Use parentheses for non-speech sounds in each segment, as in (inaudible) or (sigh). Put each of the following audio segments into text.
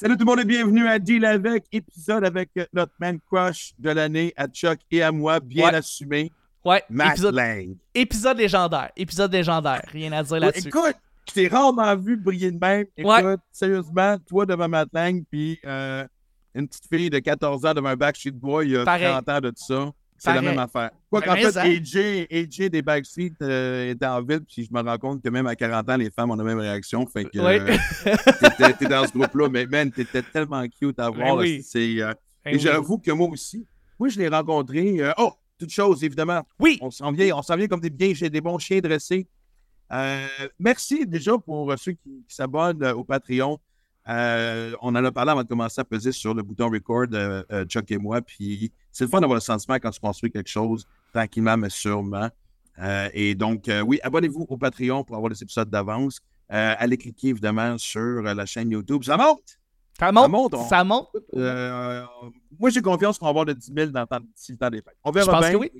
Salut tout le monde et bienvenue à Deal avec, épisode avec notre man crush de l'année à Chuck et à moi, bien Ouais. assumé, Ouais, Matt épisode, Lang. épisode légendaire. Épisode légendaire. Rien à dire là-dessus. Écoute, je t'ai rarement vu briller de même. Écoute, Ouais. sérieusement, toi devant Matt Lang, puis euh, une petite fille de 14 ans devant un Backstreet Boy il y a Pareil. 30 ans de tout ça. C'est la même affaire. Quoi qu'en fait, ça. AJ, AJ des Backstreet euh, était en ville, puis je me rends compte que même à 40 ans, les femmes ont la même réaction. Fait que Ouais. euh, (laughs) t'es dans ce groupe-là, mais man, t'étais tellement cute à voir. Ben oui. C'est, euh, Ben et oui. j'avoue que moi aussi, moi, je l'ai rencontré. euh, oh, toute chose, évidemment. Oui, On s'en vient, on s'en vient comme des, bien, des bons chiens dressés. Euh, merci déjà pour ceux qui, qui s'abonnent euh, au Patreon. Euh, on en a parlé avant de commencer à peser sur le bouton record, euh, euh, Chuck et moi. Puis c'est le fun d'avoir le sentiment quand tu construis quelque chose, tranquillement mais sûrement. Et donc, oui, abonnez-vous au Patreon pour avoir les épisodes d'avance. Allez cliquer évidemment sur la chaîne YouTube. Ça monte! ça monte. monte, on- Ça monte. Moi, j'ai confiance qu'on va avoir le 10 000 dans le temps, d'ici le temps des fêtes. On verra Je pense bien. que oui.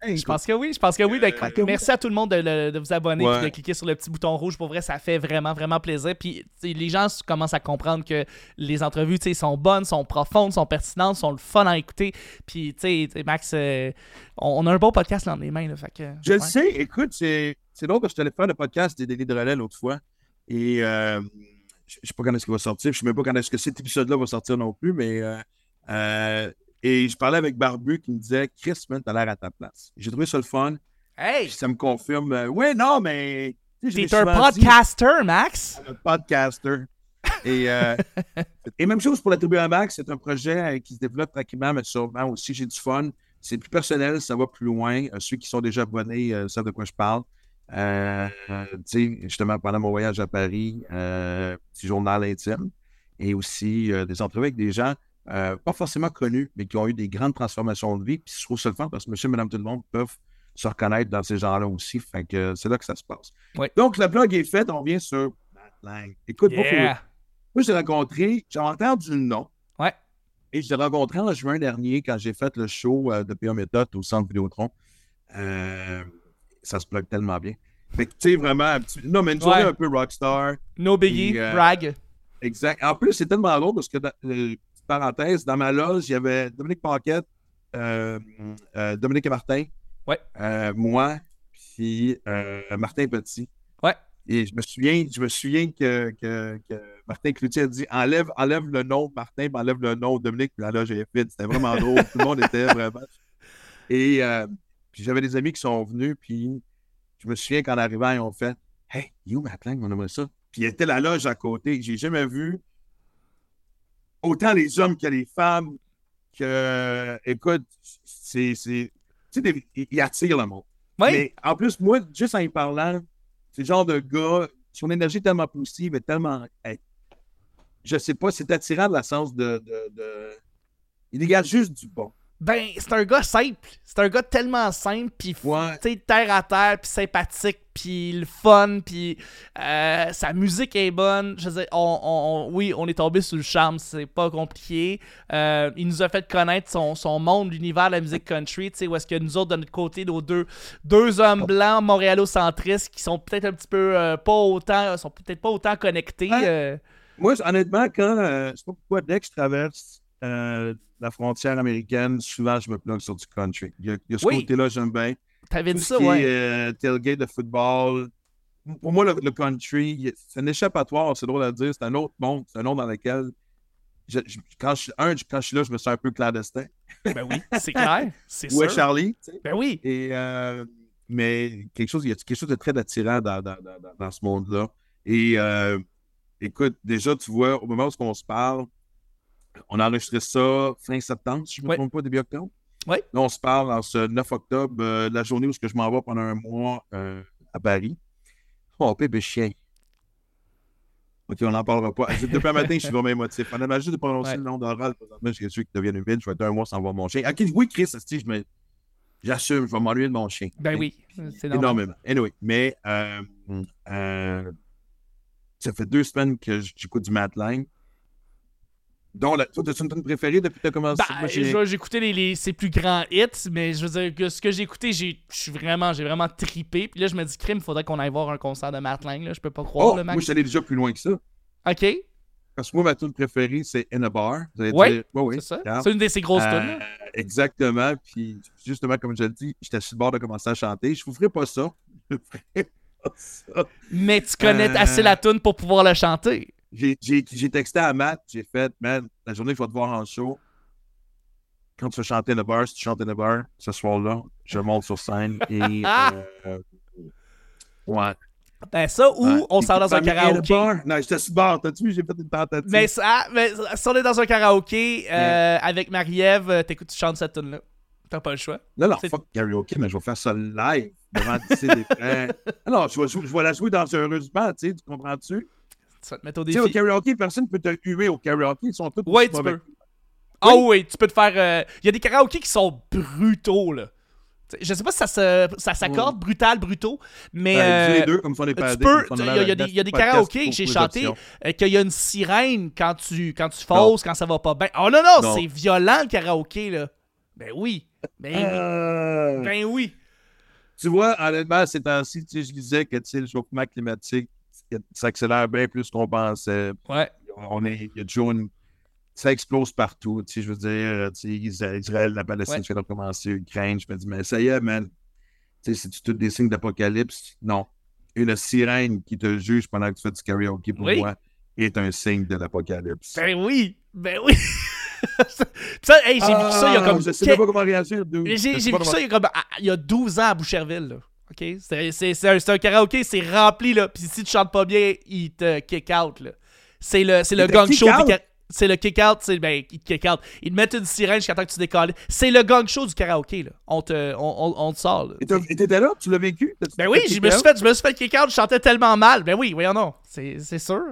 Hey, Je pense que oui, je pense que oui. Euh, merci à tout le monde de, le- de vous abonner Ouais. et de cliquer sur le petit bouton rouge. Pour vrai, ça fait vraiment, vraiment plaisir. Puis les gens commencent à comprendre que les entrevues tu sais, sont bonnes, sont profondes, sont pertinentes, sont le fun à écouter. Puis, tu sais, Max, euh, on, on a un bon podcast dans les mains. Là, fait que, Je le sais. Écoute, c'est drôle que je te allé faire le podcast des délits de relais l'autre fois. Et euh, je ne sais pas quand est-ce qu'il va sortir. Je ne sais même pas quand est-ce que cet épisode-là va sortir non plus. Mais euh, et je parlais avec Barbu qui me disait Chris, man, t'as l'air à ta place. J'ai trouvé ça le fun. Hey, ça me confirme. euh, ouais, non, mais. tu t'es un dit, podcaster, Max. un podcaster. Et, euh, (laughs) et même chose pour la tribu à Max, c'est un projet euh, qui se développe tranquillement, mais sûrement aussi, j'ai du fun. C'est plus personnel, ça va plus loin. Euh, ceux qui sont déjà abonnés savent de quoi je parle. Tu sais, justement, pendant mon voyage à Paris, petit journal intime et aussi des entrevues avec des gens euh, pas forcément connus, mais qui ont eu des grandes transformations de vie. Puis je trouve ça le fun parce que monsieur, madame, tout le monde peuvent se reconnaître dans ces gens-là aussi. Fait que c'est là que ça se passe. Ouais. Donc, la blog est faite, on vient sur. Écoute, moi, l'ai rencontré, j'ai entendu le nom. Ouais. Et je l'ai rencontré en juin dernier quand j'ai fait le show euh, de PA Méthode au centre Vidéotron. Euh, ça se bloque tellement bien. Fait que, tu sais, vraiment, un petit- non, mais une journée Ouais. un peu rockstar. No biggie, euh, brag. Exact. En plus, c'est tellement drôle parce que, euh, parenthèse, dans ma loge, il y avait Dominique Paquette, euh, euh, Dominique et Martin, Ouais. euh, moi, puis Martin Petit. Ouais. Et je me souviens, je me souviens que, que, que Martin Cloutier a dit enlève, enlève le nom de Martin, puis enlève le nom de Dominique, puis la loge est vide. C'était vraiment (laughs) drôle. Tout le monde était vraiment. Et puis j'avais des amis qui sont venus, puis je me souviens qu'en arrivant, ils ont fait Hey, you Matt Lang, on aimerait ça. Puis il était la loge à côté. J'ai jamais vu autant les hommes que les femmes que, écoute, c'est. Tu sais, il attire le monde. Oui, Mais en plus, moi, juste en y parlant, c'est le genre de gars, son énergie est tellement positive et tellement. hey, je sais pas, c'est attirant de la sens de, de, de- Il dégage juste du bon. Ben, c'est un gars simple. C'est un gars tellement simple, puis Ouais. sais, terre à terre, puis sympathique, puis le fun, puis euh, sa musique est bonne. Je veux dire, on, oui, on est tombé sous le charme, c'est pas compliqué. Euh, il nous a fait connaître son, son monde, l'univers de la musique country, tu sais, où est-ce que nous autres, de notre côté, nos deux, deux hommes blancs montréalocentristes qui sont peut-être un petit peu euh, pas autant, sont peut-être pas autant connectés. Ouais. euh, Moi, honnêtement, quand. je sais pas pourquoi, dès que je traverse la frontière américaine, souvent, je me plonge sur du country. Il y a, il y a ce Oui. côté-là, j'aime bien. T'avais dit ça, ouais. euh, tailgate de football. Pour moi, le, le country, c'est un échappatoire, c'est drôle à dire. C'est un autre monde, c'est un monde dans lequel. je- je- quand, je, un, quand je suis là, je me sens un peu clandestin. Ben oui, c'est clair. C'est (laughs) sûr. Charlie? tu sais? Ben oui. Et, euh, mais quelque chose, il y a quelque chose de très attirant dans, dans, dans- dans- dans ce monde-là. Et euh, écoute, déjà, tu vois, au moment où on se parle, on a enregistré ça fin septembre, si je ne me Ouais. trompe pas, début octobre. Ouais. Là, on se parle en ce 9 octobre, euh, la journée où je m'en vais pendant un mois euh, à Paris. Oh, bébé chien. OK, on n'en parlera pas. Depuis un matin, je suis vraiment émotif. On a juste de prononcer Ouais. le nom d'oral. Présentement, j'ai su qu'il devienne humide. Je vais être un mois sans voir mon chien. OK, oui, Chris, je me... j'assume, je vais m'ennuyer de mon chien. Ben oui. C'est normal. Énormément. Anyway, mais euh, ça fait deux semaines que j'écoute du Matt Donc, la, toi, as-tu une tune préférée depuis que tu as commencé? Ben, Moi, j'ai- écouté les, les- ses plus grands hits, mais je veux dire que ce que j'ai écouté, j'ai vraiment, j'ai vraiment tripé. Puis là, je me dis, crime, faudrait qu'on aille voir un concert de Matt Lang. Là. Je peux pas croire, Oh, le moi, Max. je suis allé déjà plus loin que ça. Ok. parce que moi, ma tune préférée, c'est In a Bar. Allez Ouais, ouais, oui, C'est ça? C'est une de ses grosses Euh, tunes. exactement. Puis, justement, comme je le dis, j'étais sur le bord de commencer à chanter. Je vous ferai pas ça. (laughs) Je vous ferai pas ça. Mais tu connais euh, assez la tune pour pouvoir la chanter. J'ai- texté à Matt, j'ai fait, man, la journée que je vais te voir en show, quand tu vas chanter a Bar, si tu chantes a Bar, ce soir-là, je monte sur scène (laughs) et. euh, ouais. Ben ça, ou Ouais. on sort dans un karaoké? Non, j'étais sur le bord. T'as-tu vu, j'ai fait une tentative. Mais, ça, mais si on est dans un karaoké euh, avec Marie-Ève, euh, t'écoutes, tu chantes cette tune-là. T'as pas le choix. Non, non, C'est- fuck karaoke, mais je vais faire ça live devant (laughs) tu sais, des frères. Alors, je vais, je vais la jouer dangereusement, tu sais, tu comprends-tu? Tu vas te mettre au Tu sais, au défi. karaoke, personne ne peut te huer au karaoke, ils sont tous Ouais, tu peux. Ah oui, tu peux te faire. euh, Il y a des karaokés qui sont brutaux, là. T'sais, Je sais pas si ça se- ça s'accorde, brutal, brutaux, mais. Ben, les euh, deux, comme ça, on est pas tu peux, il y, a- il y a des- y a des karaokés que j'ai chanté euh, qu'il y a une sirène quand tu, quand tu fausses, quand ça va pas bien. Oh non, non, Non. c'est violent le karaoké, là. Ben oui. Ben oui. Ben oui. Tu vois, honnêtement, ces temps-ci, tu sais, je disais que tu sais, le chauffement climatique s'accélère bien plus qu'on pensait. Ouais. On est, il y a toujours une. Ça explose partout. Tu sais, je veux dire, tu sais, Israël, la Palestine Ouais. vient de recommencer, Ukraine. Je me dis, mais ça y est, man. Tu sais, c'est-tu tous des signes d'apocalypse? Non. Une sirène qui te juge pendant que tu fais du karaoke pour Oui. moi est un signe de l'apocalypse. Ben oui. Ben oui. (laughs) ça, hey, j'ai vu ça il y a comme. Ah, Je sais pas comment réagir. J'ai Je comment- ça il y a comme ah, il y a 12 ans à Boucherville. Là. OK? C'est un, un karaoké, c'est rempli. là. Puis si tu chantes pas bien, il te kick out. là. C'est le, le gang show. du out? ka- C'est le kick out. C'est, ben, il te kick out. Ils te mettent une sirène jusqu'à temps que tu décolles. C'est le gang show du karaoké. Là. On, te, on, on, on te sort. là. Et t'étais là? Tu l'as vécu? Ben oui, je me, suis fait, je me suis fait kick out. Je chantais tellement mal. Ben oui, voyons non. C'est, sûr.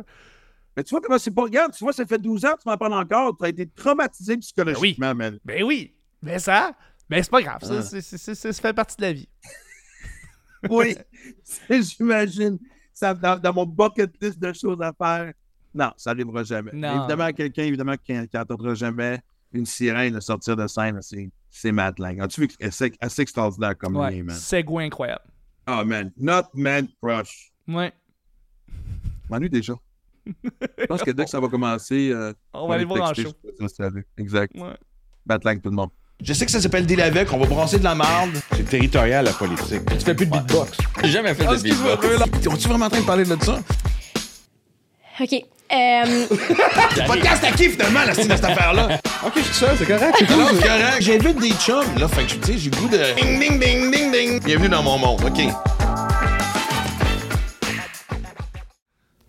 Mais tu vois comment c'est pas. Regarde, tu vois, ça fait 12 ans, tu m'en parles encore. Tu as été traumatisé psychologiquement, man. Ben oui. Mais ça, ben c'est pas grave. Ça, Ah. ça fait partie de la vie. Oui, (laughs) j'imagine. Ça, dans, dans mon bucket list de choses à faire. Non, ça n'arrivera jamais. Non. Évidemment, quelqu'un, évidemment, qui n'entendra jamais une sirène de sortir de scène, c'est, Matt Lang. As-tu vu que c'est assez extraordinaire comme Ouais. man? Segway incroyable. Oh, man. Not man crush. Ouais. M'ennuie déjà. Je pense que dès que ça va commencer, euh, (laughs) On va aller voir en show. Exact. Ouais. Tout le monde. Je sais que ça s'appelle Deal avec, on va brasser de la marde. C'est territorial, la politique. Tu fais plus de beatbox. J'ai jamais fait de beatbox. On-tu vraiment en train de parler de ça? OK. Euh, (laughs) Podcast à qui finalement, la style de cette affaire-là? Ok, je suis seul, c'est correct. c'est. Non, c'est correct. J'invite des chums, là, fait que tu sais, j'ai le goût de. Ding, ding, ding, ding, ding. Bienvenue dans mon monde, OK.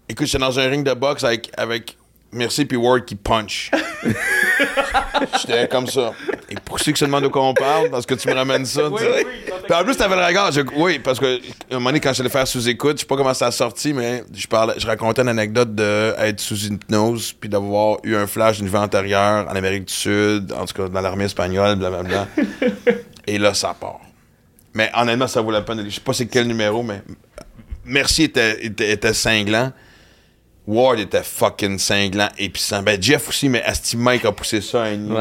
Écoute, j'étais dans un ring de boxe avec, avec Merci puis Ward qui punch. (laughs) J'étais comme ça. Et pour ceux qui se demandent de quoi on parle, parce que tu me ramènes ça, tu sais. Puis en plus, t'avais le regard. je- oui, parce que un moment donné, quand je l'ai faire sous écoute, je sais pas comment ça a sorti, mais je parlais, je racontais une anecdote d'être sous hypnose, puis d'avoir eu un flash d'une vie antérieure en Amérique du Sud, en tout cas dans l'armée espagnole, blablabla. (laughs) Et là, ça part. Mais honnêtement, ça vaut la peine. de- Je sais pas c'est quel numéro, mais Merci était, était, était cinglant. Ward était fucking cinglant et puissant. Ben, Jeff aussi, mais Asti Mike a poussé ça à un niveau.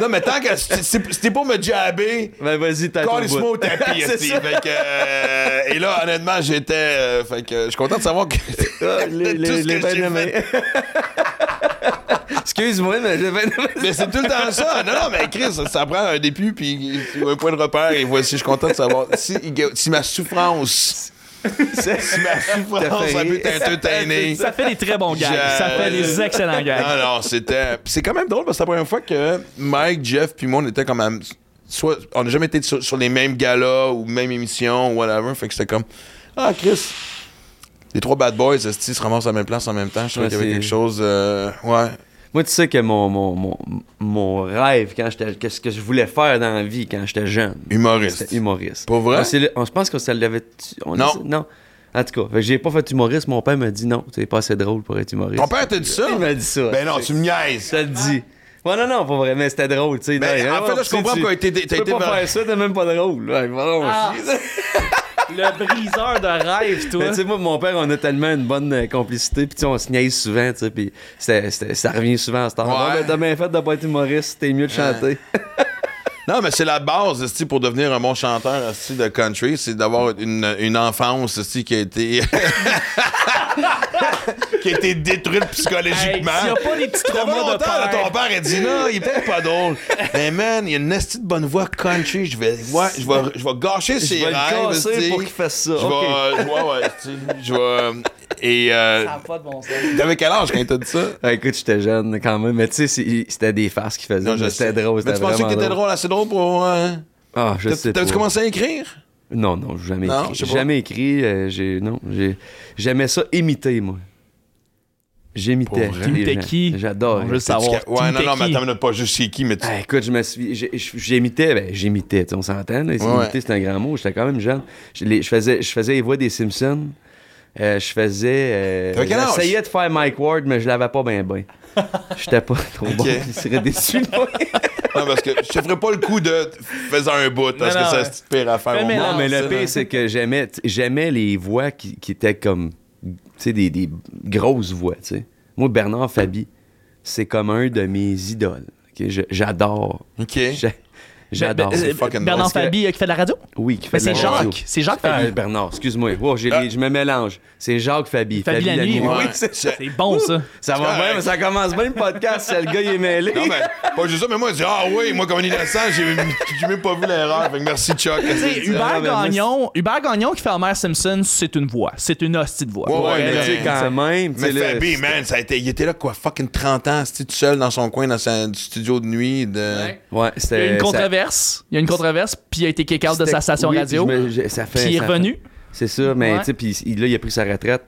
Non, mais tant que c'était pour me jabber, Ben vas-y, t'as Call moi au tapis. (laughs) Fait que, euh, et là, honnêtement, j'étais. euh, fait que je suis content de savoir que. (laughs) Les, que. (laughs) Excuse-moi, mais j'ai Mais c'est tout le temps ça. Non, non, mais Chris, ça, ça prend un début puis un point de repère. Et voici, je suis content de savoir. Si, si ma souffrance. (laughs) Si ma souffrance, ça peut t'entertainer. Ça fait des très bons gags. Je- Ça fait des excellents gags. Non, non, c'était. C'est quand même drôle parce que c'est la première fois que Mike, Jeff, puis moi, on était quand même. Soit. On n'a jamais été sur, sur les mêmes galas ou même émissions ou whatever. Fait que c'était comme. Ah, Chris. Les trois bad boys, esti, se ramassent à la même place en même temps? Je trouvais qu'il y avait quelque chose. euh, ouais. Moi, tu sais que mon, mon, mon, mon rêve, quand j'étais, qu'est-ce que je voulais faire dans la vie quand j'étais jeune, Humoriste. c'était humoriste. Pas vrai? Ah, c'est le- on se pense que ça l'avait. on Non. Non. En tout cas, j'ai pas fait humoriste. Mon père m'a dit non, c'est pas assez drôle pour être humoriste. Ton père t'a dit ça? Il m'a dit ça. Ben non, tu me niaises. Ça te dit. Ouais, non, non, pas vrai, mais c'était drôle, tu sais. Ben, Non, en fait, là, tu je comprends tu- pourquoi t'as été- Tu peux pas faire ça, t'es même pas drôle. Ouais, vraiment, Ah. Le briseur de rêve, toi. Mais tu sais, moi, mon père, on a tellement une bonne euh, complicité, puis tu sais, on se niaise souvent, tu sais, puis ça revient souvent à ce temps. Ouais. Bien fait de pas être humoriste, t'es mieux de chanter. (laughs) Non, mais c'est la base pour devenir un bon chanteur de country, c'est d'avoir une, une enfance qui a été. (laughs) (laughs) qui a été détruite Hey, psychologiquement. S'il n'y a pas des petits traumas de là, père. ton père a dit non, il est peut-être pas drôle. Mais man, il y a une esti de bonne voix country. Je vais, ouais, je vais, je vais gâcher ses Je vais le rêves. casser esti. pour qu'il fasse ça. Je vais, ouais, ouais, tu sais, je vais. Et euh, Ça n'a pas de bon sens. t'avais quel âge quand t'as dit ça? Ah, écoute, j'étais jeune quand même, mais tu sais, c'était des farces qu'il faisait. Je. C'était drôle, Mais tu pensais que t'étais drôle. assez drôle pour. euh, Ah, je sais. T'avais-tu commencé à écrire? Non, non, j'ai jamais Non, écrit. je J'ai jamais écrit. euh, j'ai, non, j'ai, j'aimais ça imiter, moi. J'imitais. Gens. qui? J'adore. Veut T'as-tu savoir. Ouais, non, non, mais attends, pas juste c'est qui, mais tu. Ah, écoute, je me suis. j'ai- J'imitais, ben, j'imitais, tu sais, on s'entend. là. Ouais, c'est un grand mot. J'étais quand même jeune. Je, les- je faisais, je faisais les voix des Simpsons. Euh, je faisais. Euh? J'essayais de faire Mike Ward, mais je l'avais pas bien bien. J'étais pas (laughs) trop bon. Il serait déçu moi. (laughs) Non, parce que je te ferais pas le coup de faisais un bout, parce Non, que c'est pire à faire. Fais au mélange. monde, Non, mais le pire, c'est que j'aimais, les voix qui, qui étaient comme, des, des grosses voix, tu sais. Moi, Bernard Fabi, c'est comme un de mes idoles. ok? Je- J'adore. J'a- J'adore. Ben, c'est euh, Bernard. Fabi euh, qui fait de la radio? Oui, qui fait Mais c'est de la radio. Jacques. C'est Jacques Ah, Fabi. Bernard, excuse-moi. Wow, les- Ah. je me mélange. C'est Jacques Fabi. Fabi la nuit. Oui, c'est. C'est bon, ça. Ça va bien, mais ça commence bien le podcast. si le gars il est mêlé. Non, mais pas juste ça, mais moi, je dis, ah oui, moi, comme un innocent, j'ai même pas vu l'erreur. Fait que merci, Chuck. Hubert ben, Gagnon, Hubert Gagnon qui fait Homer Simpson, c'est une voix. C'est une hostie de voix. Ouais, mais mais- tu sais, quand même. Mais Fabi, c'est- man, ça a été, il était là, quoi, fucking 30 ans, c'était tout seul dans son coin, dans du studio de nuit. De... Ouais. Ouais, Il y c'était. a une ça- controverse. Il y a une controverse, puis il a été kick out de sa station oui, radio. puis je me- je- ça fait- Puis il est ça revenu. C'est ça, mais Ouais. tu sais, puis il- là, il a pris sa retraite.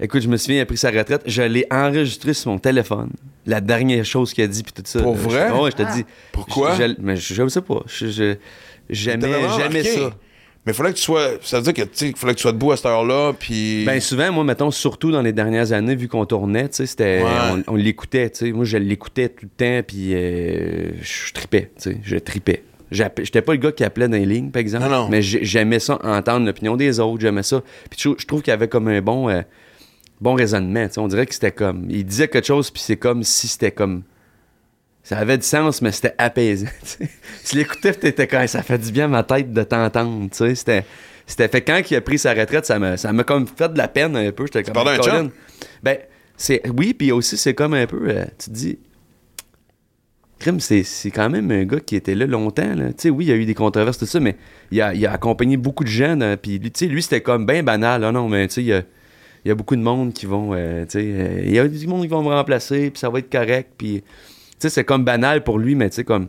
Écoute, je me souviens, il a pris sa retraite. Je l'ai enregistré sur mon téléphone. La dernière chose qu'il a dit, puis tout ça. Pour là. vrai? Je- je te Ah. dis. Pourquoi? Je, je- mais je, sais pas. Je, je- j'aimais, T'avais vraiment j'aimais marqué. ça. Mais fallait que tu sois. Ça veut dire que, tu il fallait que tu sois debout à cette heure-là, puis. Ben souvent, moi, mettons, surtout dans les dernières années, vu qu'on tournait, tu sais, c'était, Ouais. on, on l'écoutait, tu sais. Moi, je l'écoutais tout le temps, puis euh, je tripais, tu sais, je tripais. J'étais pas le gars qui appelait dans les lignes, par exemple, Non, non. mais j'ai- j'aimais ça, entendre l'opinion des autres, j'aimais ça. Puis je, je trouve qu'il y avait comme un bon, euh, bon raisonnement, tu sais. On dirait que c'était comme, il disait quelque chose, puis c'est comme si c'était comme, ça avait du sens, mais c'était apaisant, (laughs) tu sais. Tu l'écoutais, t'étais comme, ça fait du bien à ma tête de t'entendre, tu sais. C'était, c'était fait quand il a pris sa retraite, ça m'a, ça m'a comme fait de la peine un peu. J'étais comme, Colin. chum? Ben, c'est, oui, puis aussi, c'est comme un peu, euh, tu te dis, Crime, c'est, c'est quand même un gars qui était là longtemps. Là. Tu sais, oui, il y a eu des controverses, tout ça, mais il a, il a accompagné beaucoup de gens. dans- Puis lui, tu sais, lui, c'était comme bien banal. Ah non, mais tu sais, il y a, il y a beaucoup de monde qui vont. euh, tu sais, euh, il y a du monde qui vont me remplacer, puis ça va être correct. Puis, sais, c'est comme banal pour lui, mais tu sais, comme.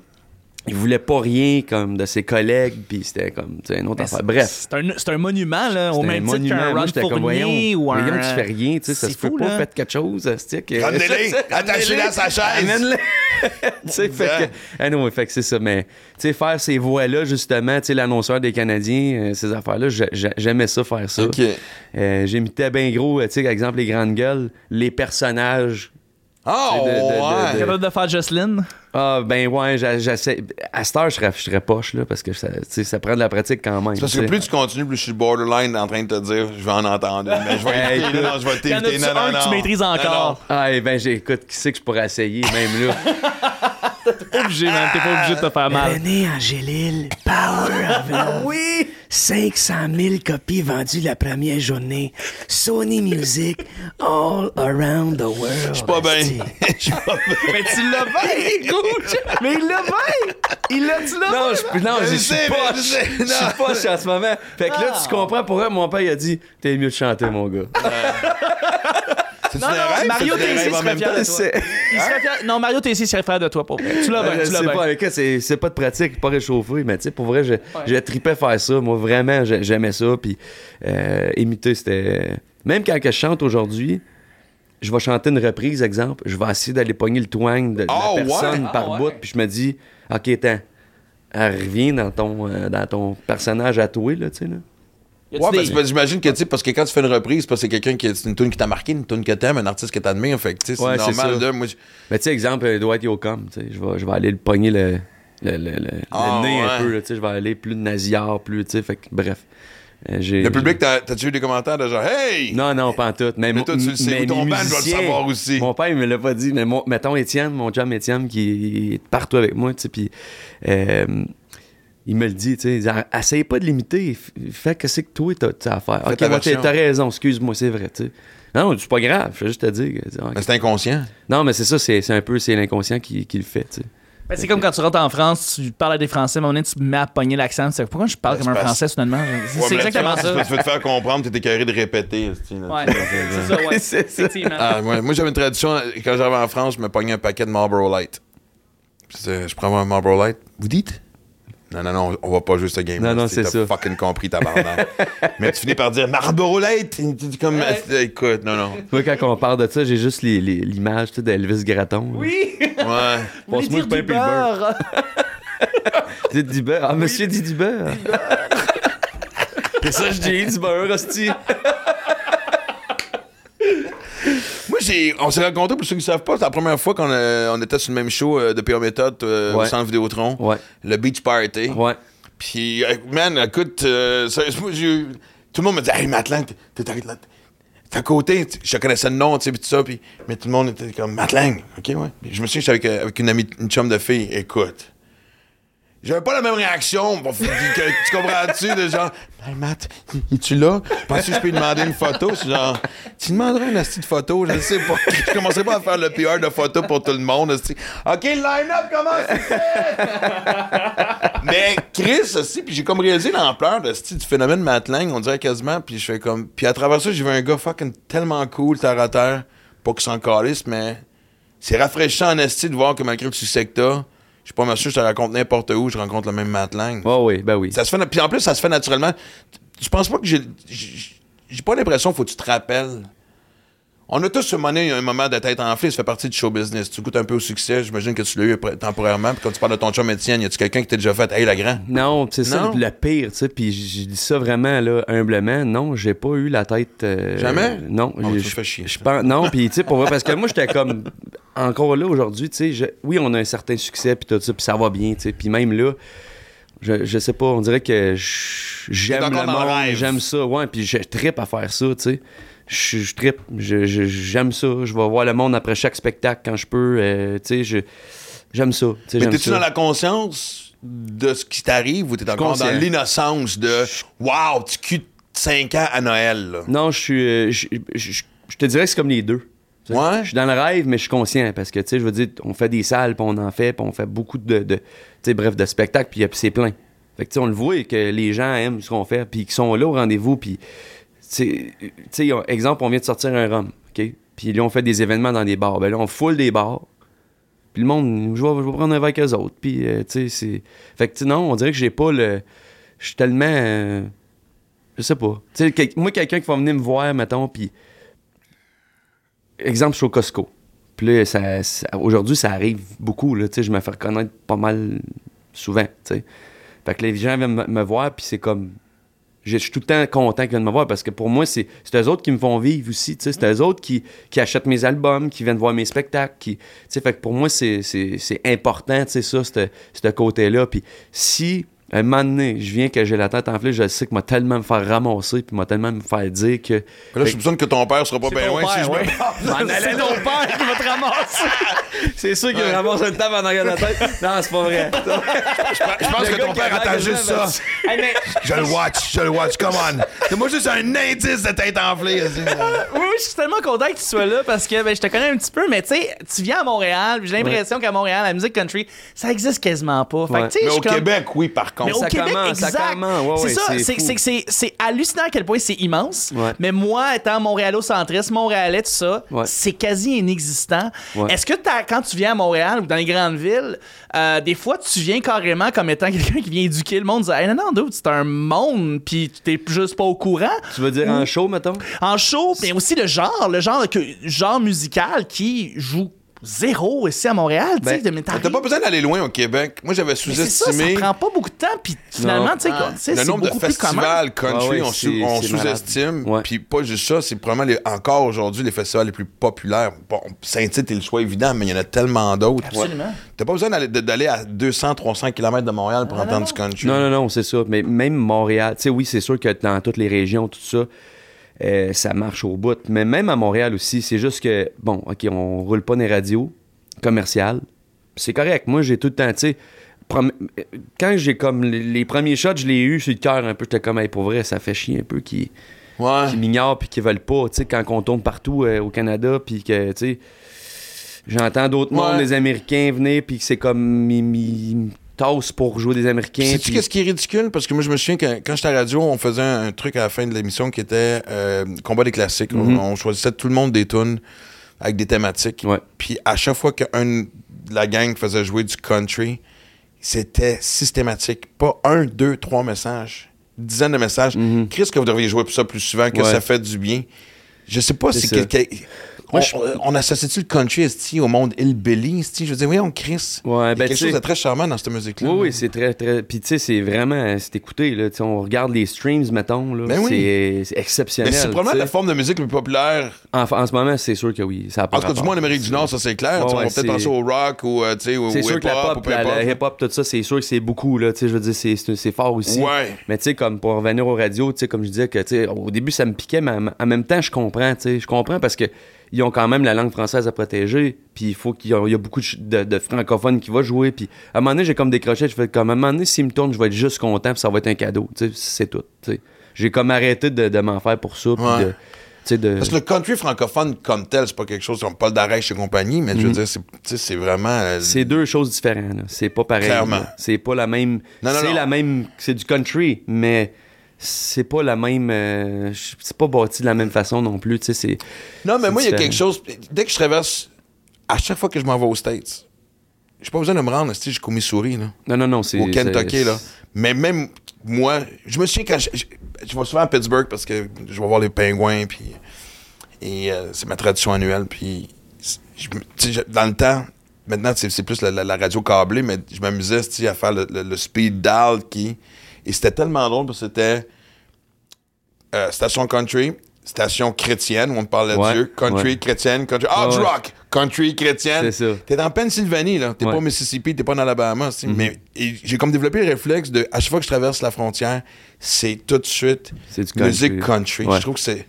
Il voulait pas rien comme de ses collègues, puis c'était comme, tu sais, une autre Mais affaire. Bref. C'est un, c'est un monument, là, au même un titre monument. qu'un Ron j'étais comme, voyons, Fournier ou un... voyons, tu fais rien, tu sais, ça se peut pas, là. faites quelque chose, stick. Ramenez-les, (laughs) attachez-les à sa chaise. Amène-les. (laughs) tu sais, fait que, ah non, fait que c'est ça, mais, tu sais, faire ces voix-là, justement, tu sais, l'annonceur des Canadiens, euh, ces affaires-là, j'a- j'a- j'aimais ça, faire ça. Euh, J'imitais bien gros, tu sais, par exemple, les grandes gueules, les personnages. Oh, de- de- de- ouais. de- Capable de faire Jocelyn. Ah, ben ouais, j'essaie. À cette heure, je serais, je serais poche, là, parce que ça, ça prend de la pratique quand même. C'est parce que plus tu continues, plus je suis borderline en train de te dire, je vais en entendre une, mais je vais (laughs) éviter, non, je vais Il y en t'éviter, non, non, un non. que tu maîtrises Non, encore? Ah, eh ben, j'écoute, qui sait que je pourrais essayer, même là? (laughs) T'es pas obligé, man. T'es pas obligé de te faire mal. René Angélil, Power of (laughs) Oui! 500 000 copies vendues la première journée. Sony Music, all around the world. Je suis pas bien. Je suis pas bien. Mais tu l'as bien, (laughs) Mais il l'a bien! Il l'a, tu l'as Non, bien! je, non, Je je sais, suis mais poche. je sais, Je suis poche en ce moment. Fait que là, Ah. tu comprends pourquoi mon père il a dit T'es mieux de chanter, mon gars. Non, des non, rêves? Mario Tessier serait fier de toi. C'est- Il serait fier- Non, Mario Tessier serait fier de toi, pour vrai. Tu l'as bien, je tu l'as sais bien. c'est c'est pas de pratique, pas réchauffé, mais tu sais, pour vrai, je, je tripais faire ça. Moi, vraiment, j'ai- j'aimais ça. Puis euh, imiter, c'était. Même quand je chante aujourd'hui, je vais chanter une reprise, exemple, je vais essayer d'aller pogner le twang de, Ah, la ouais? personne Ah, par ouais. bout, puis je me dis, OK, attends, elle revient dans ton, euh, dans ton personnage à toi, là, tu sais, là. Ouais, des- parce que j'imagine que, tu sais, parce que quand tu fais une reprise, c'est parce que c'est quelqu'un qui, c'est une tune qui t'a marqué, une tune que t'aimes, un artiste que t'admires, fait que, tu sais, c'est Ouais, c'est normal de, moi, Mais tu sais, exemple, euh, Dwight Yoakam, tu sais, je vais, je vais aller le pogner le, le, le, le- le Ah, nez un peu, tu sais, je vais aller plus de nasillard, plus, tu sais, fait que, bref. Euh, le public, t'as- t'as-tu eu des commentaires de genre, hey! Non, non, pas en tout. Mais, Mais toi, tu le sais, mais ton band doit le savoir aussi. Mon père, il me l'a pas dit, mais mon, mettons Étienne, mon chum Étienne, qui est partout avec moi, tu sais, puis euh, il me le dit, tu sais, il dit, essaye pas de l'imiter, fais que c'est que toi, t'as t'as à faire. Ok, ouais, t'as raison, excuse-moi, c'est vrai, tu sais. Non, c'est pas grave, je vais juste te dire. que, ah, Mais c'est inconscient. Non, mais c'est ça, c'est c'est un peu c'est l'inconscient qui, qui le fait, tu sais. Ben, c'est comme quand tu rentres en France, tu parles à des Français, à un moment donné, tu te mets à pogner l'accent. C'est pourquoi je parle Ben, comme un Français, soudainement? C'est Ouais, c'est mais exactement tu- ça. Tu veux te faire comprendre, t'es écœuré de répéter. Ouais, c'est ça, ouais. C'est ça. Effectivement. Ah, ouais. Moi, j'avais une tradition. Quand j'arrivais en France, je me pognais un paquet de Marlboro Light. C'est- Je prends un Marlboro Light. Vous dites? Non, non, non, on va pas jouer ce game. Non, non, c'est T'as ça. fucking compris, tabarnak. (laughs) Mais tu finis par dire Marlboro Light. Tu dis comme, Ouais. écoute, non, non. Moi, quand on parle de ça, j'ai juste les- les- l'image tu sais, d'Elvis Gratton. là. Oui! Ouais. Passe-moi le pain le beurre? (laughs) du beurre. Ah, monsieur (laughs) dit du beurre. C'est ça, je dis du beurre, hostie. J'ai, on s'est rencontrés, pour ceux qui ne savent pas, c'est la première fois qu'on a- on était sur le même show euh, de P.O. Méthode euh, au Ouais. centre Vidéotron. Ouais, Le Beach Party. ouais. Puis, euh, man, écoute, euh, sérieusement, j'ai- tout le monde me dit Hey, Matlang, t'es- t'es t'es- t'es à côté. Tu- Je connaissais le nom, tu sais, puis tout ça. Puis, mais tout le monde était comme Matlang. OK, ouais. Puis je me souviens, j'étais avec, euh, avec une amie, une chum de fille. Écoute. J'avais pas la même réaction. Bon, que- (laughs) que- tu comprends-tu? De genre, hey Matt, es-tu là? Penses-tu que je peux lui demander une photo? C'est genre, tu demanderas une astuce de photo, je ne sais pas. Je commencerai pas à faire le PR de photo pour tout le monde. esti. OK, line-up commence Mais Chris aussi, puis j'ai comme réalisé l'ampleur de ce du phénomène Matlang, on dirait quasiment, puis je fais comme. Puis à travers ça, j'ai vu un gars fucking tellement cool, terre à terre, pas qu'il s'en calisse, mais c'est rafraîchissant en esti de voir que malgré le succès que t'as, je suis pas sûr je te raconte n'importe où, je rencontre le même Matlang. Oh oui, ben oui. Ça se fait, puis en plus, ça se fait naturellement. Je pense pas que j'ai. j'ai- J'ai pas l'impression qu'il faut que tu te rappelles. On a tous ce moment, un moment de tête enflée, ça fait partie du show business. Tu goûtes un peu au succès, j'imagine que tu l'as eu temporairement. Puis quand tu parles de ton chum Étienne, y a-tu quelqu'un qui t'a déjà fait Hey, la grand? Non, c'est ça le pire, tu sais. Puis je dis ça vraiment, là, humblement. Non, j'ai pas eu la tête. euh, Jamais? Non. Oh, chier, Je ça. pense, non, puis tu sais, pour vrai, parce que moi, j'étais comme. Encore là, aujourd'hui, tu sais, oui, on a un certain succès, puis tout ça, puis ça va bien, tu sais. Puis même là, je, je sais pas, on dirait que j'aime le monde, j'aime ça, ouais, puis je trippe à faire ça, tu sais. Je, je je- j'aime ça. Je vais voir le monde après chaque spectacle quand je peux, euh, tu sais, j'aime ça. Mais t'es-tu dans la conscience de ce qui t'arrive ou t'es encore conscient. dans l'innocence de Wow, tu cues 5 ans à Noël, là? Non, je suis. euh, je, te dirais que c'est comme les deux. Ouais? Je suis dans le rêve, mais je suis conscient parce que, tu sais, je veux dire, on fait des salles, puis on en fait, puis on fait beaucoup de, de tu sais, bref, de spectacles, puis euh, puis c'est plein. Fait que, tu sais, on le voit que les gens aiment ce qu'on fait, puis qu'ils sont là au rendez-vous, puis, tu sais, exemple, on vient de sortir un rhum, OK? Puis là, on fait des événements dans des bars. Ben là, on foule des bars. Puis le monde, je vais, prendre un verre avec eux autres. Puis, euh, tu sais, c'est. Fait que, non, on dirait que j'ai pas le. Je suis tellement. euh, je sais pas. Tu sais, moi, quelqu'un qui va venir me voir, mettons, puis. Exemple, je suis au Costco. Puis là, ça, aujourd'hui, ça arrive beaucoup, là. Tu sais, je me fais reconnaître pas mal souvent, tu sais. Fait que les gens viennent me voir, puis c'est comme. Je suis tout le temps content qu'ils viennent me voir parce que pour moi, c'est eux autres qui me font vivre aussi. C'est eux autres qui, achètent mes albums, qui viennent voir mes spectacles. Qui, fait que pour moi, c'est important, ça, ce côté-là. Puis si, un moment donné, je viens que j'ai la tête enflée, je sais que m'a tellement me faire ramasser, puis m'a tellement me faire dire que. Là, je soupçonne que ton père sera pas C'est bien loin si je ouais. me C'est ton père qui va te ramasser. (laughs) C'est sûr qu'il me ramasse une table en arrière de la tête. Non, c'est pas vrai. (laughs) Je pense Le que ton père a attend juste ça. Hey, mais- (laughs) Je le watch, je le watch, come on. Donne-moi juste un indice de tête enflée. Oui, oui, je suis tellement content que tu sois là parce que ben, je te connais un petit peu, mais tu sais, tu viens à Montréal, j'ai l'impression qu'à Montréal, la musique country, ça existe quasiment pas. Fait que, Ouais. Mais au comme- Québec, oui, par contre. Mais au Ça Québec, commence, ça exact. commence. Ouais, c'est ouais, ça, c'est hallucinant à quel point c'est immense. Ouais. Mais moi, étant montréalo-centriste, montréalais, tout ça, c'est quasi inexistant. Est-ce que t'as- quand tu viens à Montréal ou dans les grandes villes, euh, des fois, tu viens carrément comme étant (laughs) quelqu'un qui vient éduquer le monde, dire hey, non, non, dude, c'est un monde, puis t'es juste pas au courant. Tu veux dire en show, mettons? En show, mais aussi le genre, le genre, que, genre musical qui joue zéro ici à Montréal. tu sais, Ben, de- mais T'as pas besoin d'aller loin au Québec. Moi, j'avais c'est ça, ça sous-estimé prend pas beaucoup de temps, puis finalement, Non. tu sais, tu le c'est nombre de beaucoup plus commun. festivals country, Ouais, ouais, on, sous-estime. Ouais. Puis pas juste ça, c'est probablement les- encore aujourd'hui les festivals les plus populaires. Bon, Saint-Tite est le choix évident, mais il y en a tellement d'autres. Absolument. T'as pas besoin d'aller, à 200-300 km de Montréal pour Ah, entendre non, du country. Non, non, non, c'est ça. Mais même Montréal, tu sais, oui, c'est sûr que dans toutes les régions, tout ça, euh, ça marche au bout. Mais même à Montréal aussi, c'est juste que, bon, OK, on roule pas des radios commerciales. C'est correct. Moi, j'ai tout le temps, tu sais, quand j'ai comme les, les premiers shots, je l'ai eu sur le cœur un peu. J'étais comme, hey, pour vrai, ça fait chier un peu qui Ouais. qui m'ignorent puis qui veulent pas. Tu sais, quand on tourne partout euh, au Canada, puis que, tu sais, j'entends d'autres Ouais. mondes, des Américains venir, puis que c'est comme, ils, ils me tassent pour jouer des Américains. Sais-tu puis- qu'est-ce qui est ridicule? Parce que moi, je me souviens que quand j'étais à la radio, on faisait un, un truc à la fin de l'émission qui était euh, combat des classiques. On- Mhm. on, choisissait tout le monde des tunes avec des thématiques. Ouais. Puis à chaque fois qu'un de la gang faisait jouer du country, c'était systématique. Pas un, deux, trois messages. Dizaines de messages. Mhm. Chris, que vous devriez jouer ça plus souvent, que Ouais. ça fait du bien. Je sais pas si quelqu'un. Moi, On, je- on associe-tu le country au monde hillbilly? Je veux dire, oui, on Chris. Ouais, Il y a ben, quelque chose de très charmant dans cette musique-là. Oui, oui, c'est très, très. Puis, tu sais, c'est vraiment. C'est écouté, là. Tu sais, on regarde les streams, mettons, là. Ben oui. c'est- exceptionnel. c'est probablement la forme de musique la plus populaire En, en ce moment, c'est sûr que oui. Ça En tout cas, du moins en Amérique du Nord, ça c'est clair. Ouais, on peut-être penser au rock ou, euh, tu sais, au C'est sûr que la hip-hop pop, la, hip-hop, tout ça, c'est sûr que c'est beaucoup, là. Tu sais, je veux dire, c'est- fort aussi. Ouais. Mais tu sais, comme pour revenir aux radios, tu sais, comme je disais, que tu sais, au début, ça me piquait, mais en- en même temps, je comprends, tu sais. Je comprends parce que ils ont quand même la langue française à protéger, puis il faut qu'il y, a- beaucoup de, de- francophones qui vont jouer, puis à un moment donné, j'ai comme décroché, je fais comme, à un moment donné, s'ils me tournent, je vais être juste content, puis ça va être un cadeau, c'est tout. J'ai comme arrêté de, de m'en faire pour ça, puis Ouais. de. Parce que le country francophone comme tel, c'est pas quelque chose comme Paul Darèche et compagnie, mais je veux dire, c'est, vraiment. euh. C'est deux choses différentes. C'est pas pareil. Clairement. C'est pas la même. C'est la même. C'est du country, mais c'est pas la même. euh, c'est pas bâti de la même façon non plus. Tu sais, c'est. Non, mais moi, il y a quelque chose. Dès que je traverse, à chaque fois que je m'en vais aux States, j'ai pas besoin de me rendre, si jusqu'au Missouri, là, Non, non, non. C'est. au Kentucky, là. Mais même moi, je me souviens quand je, je, je vais souvent à Pittsburgh parce que je vais voir les pingouins, puis. Et euh, c'est ma tradition annuelle, puis. je dans le temps, maintenant, c'est plus la, la- la radio câblée, mais je m'amusais à faire le, le- le speed dial qui. Et c'était tellement drôle parce que c'était. euh, station country, station chrétienne où on parlait Ouais, de Dieu, country, ouais. chrétienne, country, hard ouais. rock, country, chrétienne. C'est ça. T'es dans Pennsylvanie, là. T'es Ouais. pas au Mississippi, t'es pas en Alabama. sais. Mais j'ai comme développé le réflexe de, à chaque fois que je traverse la frontière, c'est tout de suite country. musique country. Je trouve que c'est.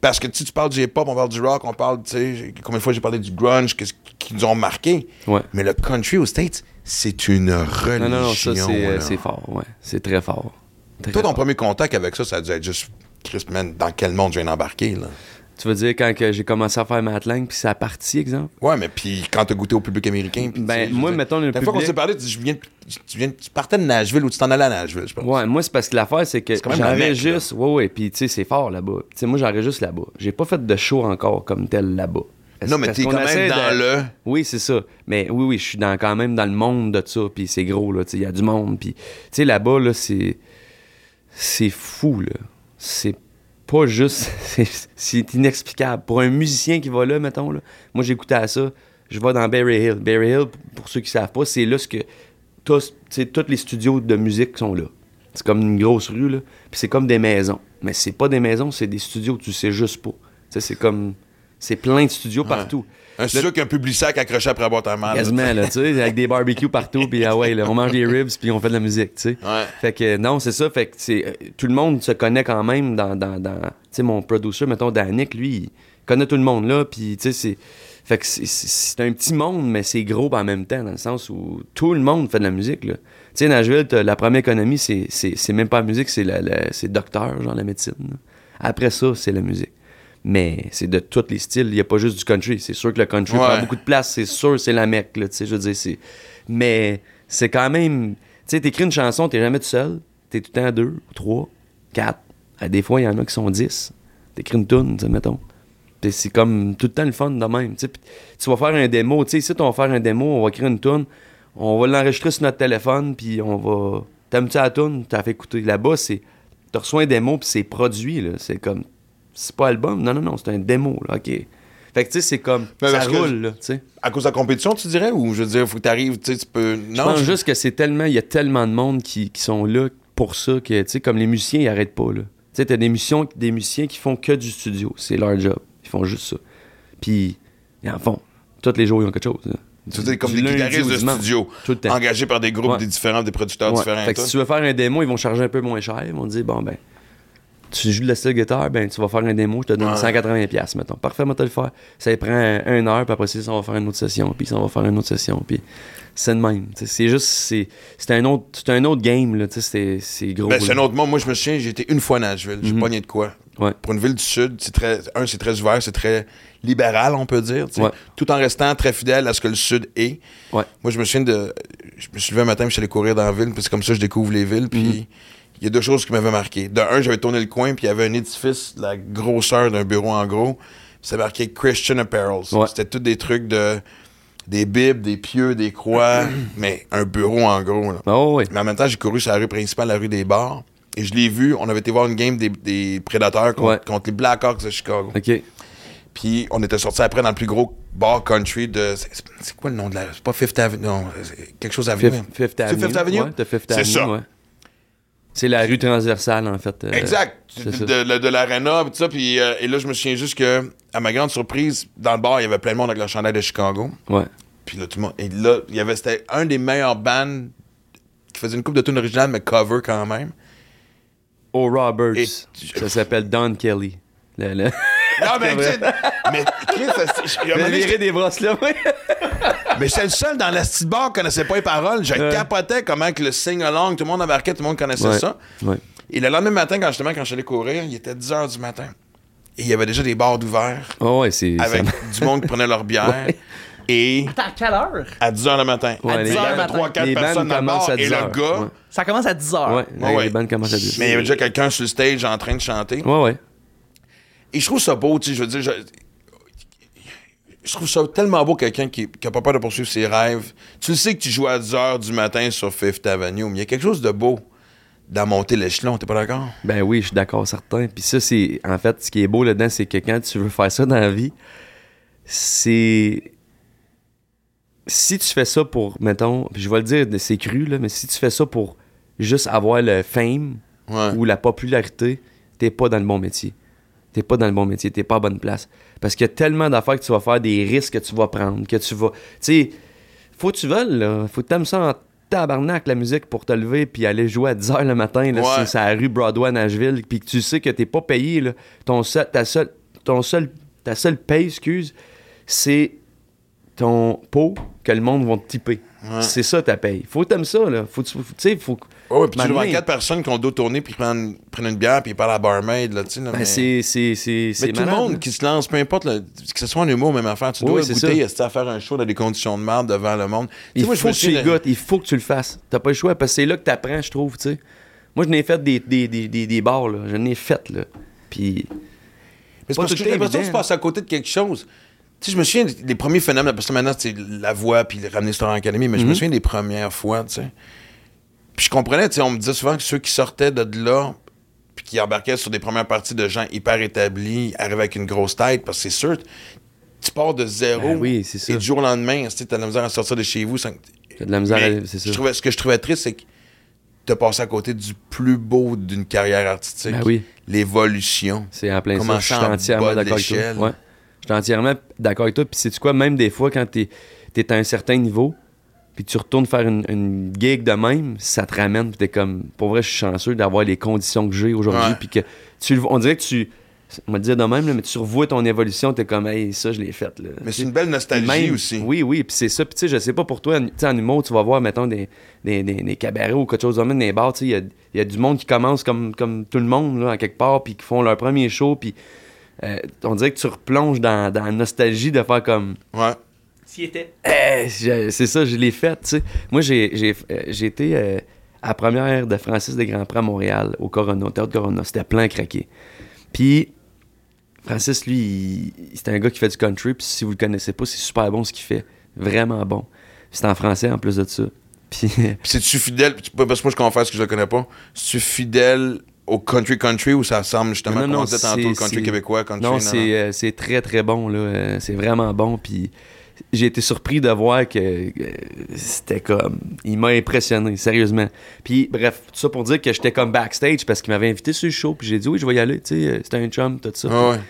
Parce que tu, sais, tu parles du hip-hop, on parle du rock, on parle, tu sais, combien de fois j'ai parlé du grunge, qu'est-ce qui nous ont marqué. Ouais. Mais le country aux States, c'est une religion. Non, non, non. Ça, c'est euh, c'est fort. Ouais. C'est très fort. Très Toi, ton fort. premier contact avec ça, ça a dû être juste, Chris, man, dans quel monde je viens d'embarquer, là? Tu veux dire quand j'ai commencé à faire ma langue, puis ça a parti, exemple? Ouais, mais puis quand t'as goûté au public américain. puis, Ben, moi, mettons, le La fois qu'on s'est parlé, tu, dis, je viens, tu, viens, tu partais de Nashville ou tu t'en allais à Nashville, je pense. Ouais, moi, c'est parce que l'affaire, c'est que j'enregistre. Ouais, ouais, puis tu sais, c'est fort là-bas. Tu sais, moi, j'enregistre là-bas. J'ai pas fait de show encore comme tel là-bas. Non, mais t'es quand même dans de- le. Oui, c'est ça. Mais oui, oui, je suis dans, quand même dans le monde de ça, puis c'est gros, là. Il y a du monde, puis... Tu sais, là-bas, là, c'est... C'est fou, là. C'est pas juste... (laughs) c'est- C'est inexplicable. Pour un musicien qui va là, mettons, là, moi, j'écoutais à ça, je vais dans Berry Hill. Berry Hill, pour ceux qui savent pas, c'est là ce que... Tous, les studios de musique sont là. C'est comme une grosse rue, là. Puis c'est comme des maisons. Mais c'est pas des maisons, c'est des studios, tu sais juste pas. Tu sais, c'est comme... C'est plein de studios partout. Un studio qui a un public sac accroché après à mal. Quasiment, là, tu sais, avec des barbecues partout, puis ah ouais, là, on mange des (laughs) ribs, puis on fait de la musique, tu sais. Ouais. Fait que non, c'est ça, fait que c'est, euh, tout le monde se connaît quand même dans, dans, dans tu sais, mon producer, mettons, Danick, lui, il connaît tout le monde là, puis tu sais, c'est, fait que c'est, un petit monde, mais c'est gros en même temps, dans le sens où tout le monde fait de la musique, là. Tu sais, Nashville, la première économie, c'est, c'est, c'est même pas la musique, c'est, la, la- c'est docteur, genre la médecine. là. Après ça, c'est la musique. Mais c'est de tous les styles. Il n'y a pas juste du country. C'est sûr que le country Ouais. prend beaucoup de place. C'est sûr, c'est la mecque. Là, tu sais, je veux dire, c'est... Mais c'est quand même. Tu sais, t'écris une chanson, t'es jamais tout seul. T'es tout le temps deux, trois, quatre. À des fois, il y en a qui sont dix. T'écris une tune, mettons. C'est comme tout le temps le fun de même. tu sais. Puis tu vas faire un démo. Tu sais, ici, on va faire un démo, on va écrire une tune. On va l'enregistrer sur notre téléphone, puis on va. T'aimes-tu la tune? T'as fait écouter. Là-bas, c'est. Tu reçois un démo, puis c'est produit, là. C'est comme. C'est pas album? Non, non, non, c'est un démo, là. OK. Fait que, tu sais, c'est comme. Mais ça roule, là, tu sais. À cause de la compétition, tu dirais? Ou je veux dire, faut que t'arrives, tu sais, tu peux. Je Non, pense je- juste que c'est tellement. Il y a tellement de monde qui, qui sont là pour ça que, tu sais, comme les musiciens, ils arrêtent pas, là. Tu sais, t'as des musiciens, des musiciens qui font que du studio. C'est leur job. Ils font juste ça. Puis, ils en font. Tous les jours, ils ont quelque chose. là. Tu dire, comme Du des guitaristes de studio, engagés par des groupes Ouais. des différents, des producteurs Ouais. différents. Fait que si tu veux faire un démo, ils vont charger un peu moins cher. Ils vont te dire, bon, ben, tu joues de la style guitare, ben, tu vas faire un démo, je te donne Ouais. 180$, mettons. Parfait, moi, te le faire. Ça prend un- une heure, puis après ça, on va faire une autre session, puis ça, on va faire une autre session, puis c'est de même. C'est juste, c'est c'est un, autre- c'est un autre game, là, c'est c'est gros. Ben, c'est un autre monde. Moi, je me souviens, j'ai été une fois à Nashville. J'ai Mhm. pogné de quoi? Ouais. Pour une ville du Sud, c'est très, un, c'est très ouvert, c'est très libéral, on peut dire, Ouais. tout en restant très fidèle à ce que le Sud est. Moi, je me souviens de. Je me suis levé un matin, je suis allé courir dans la ville, puis c'est comme ça que je découvre les villes, puis. Mhm. Il y a deux choses qui m'avaient marqué. De un, j'avais tourné le coin, puis il y avait un édifice de la grosseur d'un bureau en gros. puis C'est marqué Christian Apparel. Ouais. C'était tous des trucs de. des bibles, des pieux, des croix, (clears throat) mais un bureau en gros. là. Oh, oui. Mais en même temps, j'ai couru sur la rue principale, la rue des bars. Et je l'ai vu, on avait été voir une game des, des Prédateurs contre, Ouais. contre les Blackhawks de Chicago. OK. Puis on était sortis après dans le plus gros bar country de. C'est c'est quoi le nom de la. C'est pas Fifth Avenue. Non, c'est quelque chose Avenue. Fifth, Fifth C'est Avenue. Fifth Avenue? Ouais, Fifth C'est Avenue, ça. C'est la rue transversale, en fait. euh, Exact. De, de, de l'arena, puis tout ça. Puis, euh, et là, je me souviens juste que, à ma grande surprise, dans le bar, il y avait plein de monde avec leur chandail de Chicago. Ouais. Puis là, tout le monde. Et là, il y avait. C'était un des meilleurs bands qui faisait une coupe de tune originale, mais cover quand même. Oh, Roberts. Et- Ça s'appelle Don Kelly. Le, le... (laughs) Non, mais, tu mais, Chris, il y a viré des brosses là, oui. (laughs) Mais j'étais le seul dans la petite bar qui connaissait pas les paroles. Je Ouais. capotais comment que le sing-along, tout le monde embarquait, tout le monde connaissait Ouais. ça. Ouais. Et le lendemain matin, quand justement, quand je suis allé courir, il était 10 h du matin. Et il y avait déjà des bars d'ouvert Oh, ouais, c'est. avec ça- du monde qui prenait leur bière. (laughs) Ouais. Et Attends, à quelle heure? à 10 h le matin. Ouais, les avait bandes- 3-4 les bandes personnes dans le commencent bar. à Et 10 le gars, Ouais. Ça commence à 10 heures. Ouais, Ouais, ouais. les bandes commencent à dire. mais il y avait déjà quelqu'un sur le stage en train de chanter. Ouais, ouais. Et je trouve ça beau, tu sais, je veux dire, je, je trouve ça tellement beau quelqu'un qui, qui a pas peur de poursuivre ses rêves. Tu le sais que tu joues à 10 h du matin sur Fifth Avenue, mais il y a quelque chose de beau dans monter l'échelon, t'es pas d'accord? Ben oui, je suis d'accord, certain. Puis ça, c'est. En fait, ce qui est beau là-dedans, c'est que quand tu veux faire ça dans la vie, c'est. Si tu fais ça pour, mettons, puis je vais le dire, c'est cru, là, mais si tu fais ça pour juste avoir le fame Ouais. ou la popularité, t'es pas dans le bon métier. T'es pas dans le bon métier, t'es pas à bonne place. Parce qu'il y a tellement d'affaires que tu vas faire, des risques que tu vas prendre, que tu vas. Tu sais, faut que tu veuilles, là. Faut que t'aimes ça en tabarnak, la musique, pour te lever puis aller jouer à 10h le matin, là, Ouais. sur sur la rue Broadway à Nashville, puis que tu sais que t'es pas payé, là. Ton seul, ta, seule, ton seul, ta seule paye, excuse, c'est ton pot que le monde va te tiper. C'est ça ta paye. Faut que t'aimes ça, là. Faut, tu sais, faut. Ouais, puis tu le vois Maintenant- quatre personnes qui ont le dos tourné puis prennent, prennent une bière puis ils parlent à la barmaid, là, tu sais. là, Ben, mais c'est, c'est, c'est, mais tout le monde qui se lance, peu importe, là, que ce soit en humour, même affaire, tu Oui, dois c'est goûter à faire un show dans des conditions de merde devant le monde. Il moi, je faut me que tu goûtes, il faut que tu le fasses. T'as pas le choix, parce que c'est là que t'apprends, je trouve, tu sais. Moi, je n'ai fait des, des, des, des, des bars, là. Je n'ai fait, là. Puis, Mais c'est parce que j'ai l'impression que tu passes à côté de quelque chose. Tu sais, je me souviens des premiers phénomènes, parce que maintenant, c'est la voix puis ramener sur Académie, mais je Mhm. me souviens des premières fois, tu sais. Puis je comprenais, tu sais, on me disait souvent que ceux qui sortaient de là, puis qui embarquaient sur des premières parties de gens hyper établis, arrivaient avec une grosse tête, parce que c'est sûr, tu pars de zéro. Ben oui, c'est ça. Et du jour au lendemain, tu t'as de la misère à sortir de chez vous. sans- t'as de la misère, à- c'est ça. je trouvais, ce que je trouvais triste, c'est que t'as passé à côté du plus beau d'une carrière artistique. Ben oui. L'évolution. C'est en plein ça. Comment Je suis entièrement de d'accord avec toi. Ouais. Je suis entièrement d'accord avec toi. Puis, sais-tu quoi, même des fois, quand t'es es à un certain niveau, puis tu retournes faire une, une gig de même, ça te ramène, puis t'es comme, pour vrai, je suis chanceux d'avoir les conditions que j'ai aujourd'hui, puis que tu on dirait que tu, on va dire de même, là, mais tu revois ton évolution, t'es comme, hey, ça, je l'ai fait, là. Mais c'est une belle nostalgie Même- aussi. Oui, oui, puis c'est ça. Puis tu sais, je sais pas pour toi, tu sais, en humour, tu vas voir, mettons, des, des, des, des cabarets ou quelque chose de même, des bars, tu sais, il y a, y a du monde qui commence comme, comme tout le monde, là, à quelque part, puis qui font leur premier show, puis euh, on dirait que tu replonges dans, dans la nostalgie de faire comme, Ouais. S'y était. Eh, c'est ça, je l'ai fait, tu sais. Moi, j'ai, j'ai, euh, j'ai été euh, à la première de Francis des Grands Prix à Montréal, au Corona, au Théâtre Corona. C'était plein à craquer. Puis, Francis, lui, il- c'est un gars qui fait du country, puis si vous le connaissez pas, c'est super bon ce qu'il fait. Vraiment bon. C'est en français en plus de ça. (laughs) Puis, c'est-tu fidèle, parce que moi je confesse que je le connais pas, c'est-tu fidèle au country country ou ça ressemble justement, Non, comme non, on disait tantôt, le country québécois, country... non, c'est, euh, c'est très très bon, là. Euh, c'est vraiment bon. Puis j'ai été surpris de voir que euh, c'était comme. Il m'a impressionné, sérieusement. Puis bref, tout ça pour dire que j'étais comme backstage parce qu'il m'avait invité sur le show. Puis j'ai dit oui, je vais y aller. Tu sais, euh, c'était un chum, tout ça. Ah ouais.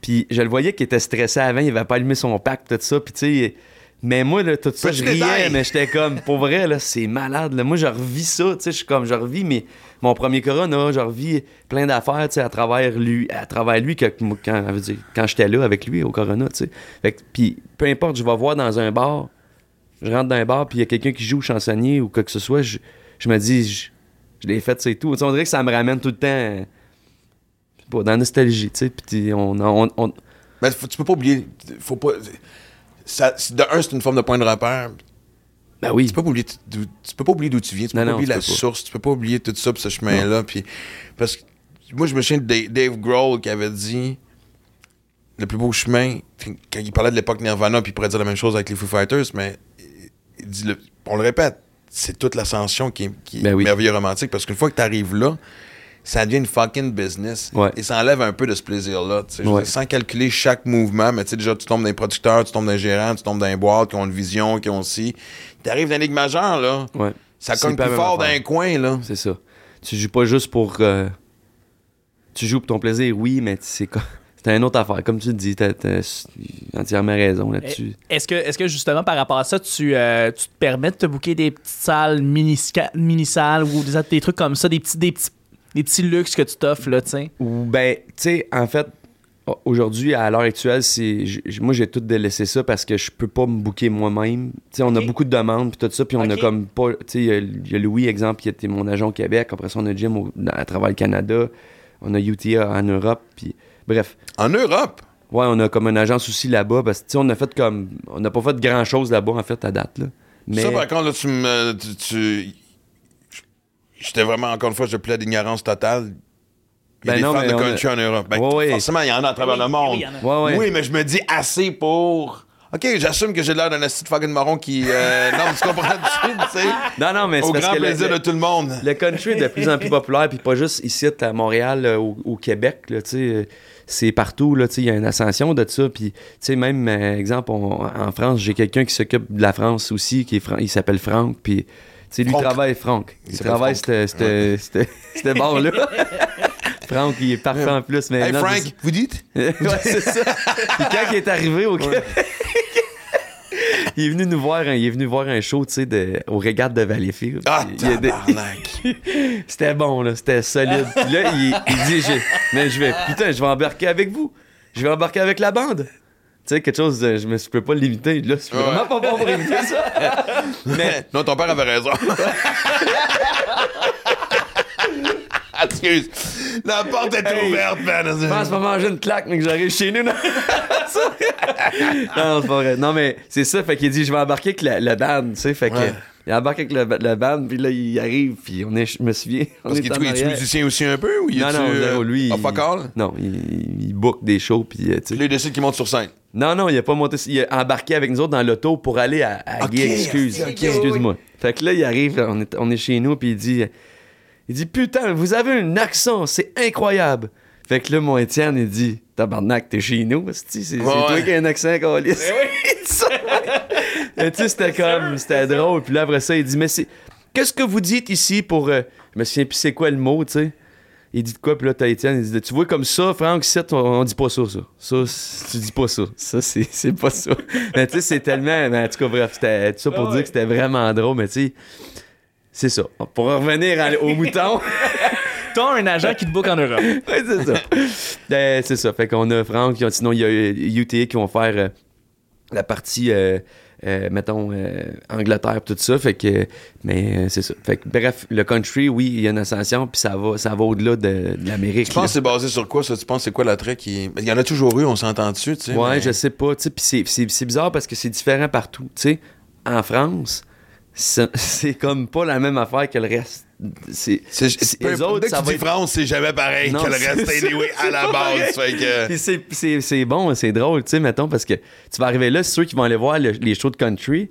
Puis je le voyais qu'il était stressé avant, il avait pas allumé son pack, tout ça. Puis tu sais. Mais moi, là, tout ça, Petit je riais, détail. mais j'étais comme, pour vrai, là, c'est malade. Là. Moi, je revis ça, tu sais, je suis comme, je revis mes, mon premier Corona, je revis plein d'affaires, tu à travers lui, à travers lui, quand, j'étais là avec lui au Corona, tu sais. Puis, peu importe, je vais voir dans un bar, je rentre dans un bar, puis il y a quelqu'un qui joue chansonnier ou quoi que ce soit, je, me dis, je, l'ai fait, c'est tout. On dirait que ça me ramène tout le temps. dans la nostalgie, tu sais. Puis on, on, on- faut- tu peux pas oublier. Faut pas. De un, c'est une forme de point de repère. Ben oui. Tu peux pas oublier, d'où- tu peux pas oublier d'où tu viens, tu peux Non, pas non, oublier la source, tu peux pas oublier tout ça, pis ce chemin-là. Puis, parce que moi, je me souviens de Dave, Grohl qui avait dit le plus beau chemin, quand il parlait de l'époque Nirvana, puis il pourrait dire la même chose avec les Foo Fighters, mais il dit, le- on le répète, c'est toute l'ascension qui est, Ben oui. merveilleux romantique, parce qu'une fois que tu arrives là, ça devient une fucking business. Ouais. Et ça enlève un peu de ce plaisir-là. Ouais. Sans calculer chaque mouvement, mais tu sais, déjà, tu tombes dans les producteurs, tu tombes dans les gérants, tu tombes dans les boîtes qui ont une vision, qui ont aussi. Tu arrives dans la ligue majeure, là. Ouais. Ça cogne plus fort dans affaire. un coin, là. C'est ça. Tu joues pas juste pour. euh, Tu joues pour ton plaisir, oui, mais c'est co- (laughs) c'est une autre affaire. Comme tu le dis, t'as t'as entièrement raison là-dessus. Est-ce que, est que justement par rapport à ça, tu, euh, tu te permets de te booker des petites salles mini-salles mini ou des, des trucs comme ça, des petits, des petits, des petits luxes que tu t'offres, là, tu sais? Ou ben, tu sais, en fait, aujourd'hui, à l'heure actuelle, moi j'ai tout délaissé ça parce que je peux pas me booker moi-même. Tu sais, on a beaucoup de demandes puis tout ça, puis on a comme pas. Tu sais, il y a- il y, a Louis, exemple, qui était mon agent au Québec. Après ça, on a Jim au- à travers le Canada. On a UTA en Europe. Puis bref. En Europe? Ouais, on a comme une agence aussi là-bas parce que tu sais, on a fait comme. On n'a pas fait grand chose là-bas, en fait, à date. Là. Mais. Ça, par contre, là, tu me. Tu, tu- J'étais vraiment, encore une fois, je plaide d'ignorance totale. Il y a Ben des non, fans de a- country en Europe. Ben, Ouais, ouais. Forcément, il y en a à travers Oui, le monde. oui, il y en a. Ouais, ouais. Oui, mais je me dis assez pour. OK, j'assume que j'ai l'air d'un asti de fucking marron qui. euh, (laughs) non, mais tu comprends tu sais. Non, non, mais c'est Au parce grand que plaisir le- de tout le monde. Le country est de plus en plus populaire, puis pas juste ici à Montréal, euh, au, au Québec, là, tu sais, euh, c'est partout, là, tu sais, il y a une ascension de ça, puis, tu sais, même, exemple, on- en France, j'ai quelqu'un qui s'occupe de la France aussi, qui est Fran- il s'appelle Franck, puis, sais, lui travaille, Franck, il, travaille (laughs) cette, barre-là. (laughs) Franck, il est parfait en plus, mais... Hey, Frank, vous dites? (laughs) ouais, c'est ça. Puis quand il est arrivé au Québec... Il est venu nous voir, il est venu voir un show, tu sais, au Regatta de Valleyfield. Ah, des- c'était bon, là. C'était solide. Puis là, il, il dit, j'ai- mais je vais, putain, je vais embarquer avec vous. Je vais embarquer avec la bande. Tu sais, quelque chose, de- je me peux pas limiter. Là, c'est vraiment pas bon pour imiter ça. Mais (laughs) non, ton père avait raison. (laughs) Excuse. La porte est Hey. ouverte, man. Je pense pas manger une claque, mais que j'arrive chez nous. Non, (laughs) non c'est pas vrai. Non, mais c'est ça. Fait qu'il dit, je vais embarquer avec la, la bande, tu sais. Fait que. Ouais. Il embarque avec la, la bande, puis là, il arrive, puis on est, je me souviens. On Parce qu'il est musicien aussi un peu ou il Non, non, euh, lui. Il-? Non, il, il book des shows, puis euh, tu sais. Là, il décide qu'il monte sur scène. Non, non, il a pas monté. Il a embarqué avec nous autres dans l'auto pour aller à, Gay Excuse. Excuse-moi. Fait que là, il arrive, on est, on est chez nous, puis il dit Il dit Putain, vous avez un accent, c'est incroyable. Fait que là, mon Étienne, il dit Tabarnak, t'es chez nous, c'est c'est Ouais, toi qui as un accent, Calis. (laughs) Et tu sais, c'était comme, c'était drôle. Puis là, après ça, il dit Mais c'est. Qu'est-ce que vous dites ici pour. euh, Je me souviens plus c'est quoi le mot, tu sais. Il dit de quoi, puis là, t'as Étienne, il dit Tu vois comme ça, Franck, on, on dit pas ça, ça. Ça, tu dis pas ça. Ça, (laughs) c'est pas ça. mais tu sais, c'est tellement. Mais en tout cas, bref, c'était tout ça pour dire que c'était vraiment drôle, mais tu sais, c'est ça. Pour revenir à- au mouton. (laughs) T'as un agent qui te book en Europe. (laughs) Ouais, c'est ça. Euh, c'est ça. Fait qu'on a Franck, sinon il y a UTA qui vont faire euh, la partie, euh, euh, mettons, euh, Angleterre, tout ça. Fait que, mais euh, c'est ça. Fait que, bref, le country, oui, il y a une ascension, puis ça va, ça va au-delà de, de l'Amérique. Tu penses que c'est basé sur quoi, ça? Tu penses que c'est quoi l'attrait qui. Il y en a toujours eu, on s'entend dessus, tu sais. Ouais, mais- je sais pas. tu sais, Puis c'est bizarre parce que c'est différent partout. Tu sais, en France, c'est comme pas la même affaire que le reste. C'est importe, autres, ça va être- France, c'est jamais pareil Non, que le c'est reste, anyway, à c'est la base. que. Puis c'est- c'est c'est bon, c'est drôle, tu sais, mettons, parce que tu vas arriver là, c'est ceux qui vont aller voir le- les shows de country,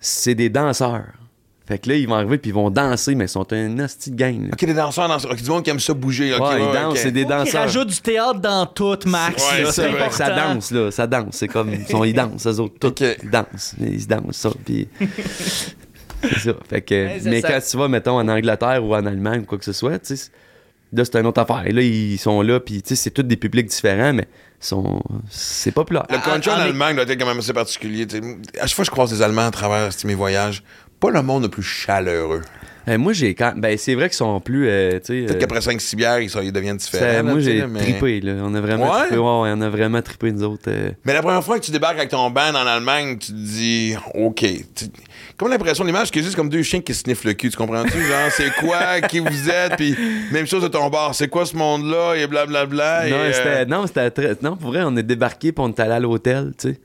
c'est des danseurs. Fait que là, ils vont arriver puis ils vont danser, mais ils sont un de gang. là. Ok, les danseurs, danseurs. Ok, du monde qui aime ça bouger. ok, ouais, ils ouais, dansent, c'est des Ils danseurs. rajoutent du théâtre dans tout, Max. Ouais, là, c'est important. Ça danse, là, ça danse. C'est comme, ils, sont- ils dansent, eux autres, tous. Ok. Ils dansent, ils se dansent, ça. Puis. (laughs) c'est ça. Fait que, Ouais, mais ça. quand tu vas, mettons, en Angleterre ou en Allemagne ou quoi que ce soit, tu sais, là, c'est une autre affaire. Là, ils sont là, puis, tu sais, c'est tous des publics différents, mais ils sont. C'est populaire. Le country en, en- Allemagne doit être quand même assez particulier. À chaque fois que je croise des Allemands à travers mes voyages, pas le monde le plus chaleureux. Euh, moi, j'ai quand. Ben, c'est vrai qu'ils sont plus. euh, Peut-être euh, qu'après 5-6 bières, ils, sont- ils deviennent différents. moi, j'ai mais... trippé, là. On a vraiment Ouais? trippé. Ouais, ouais, on a vraiment trippé, nous autres. Mais la première fois que tu débarques avec ton band en Allemagne, tu te dis, OK. Tu- Comme l'impression l'image que c'est juste comme deux chiens qui sniffent le cul, tu comprends-tu? (laughs) Genre, c'est quoi, qui vous êtes, puis même chose de ton bar, c'est quoi ce monde-là, et blablabla. Non, c'était, non, c'était très. Non, pour vrai, on est débarqué puis on est allé à l'hôtel, tu sais.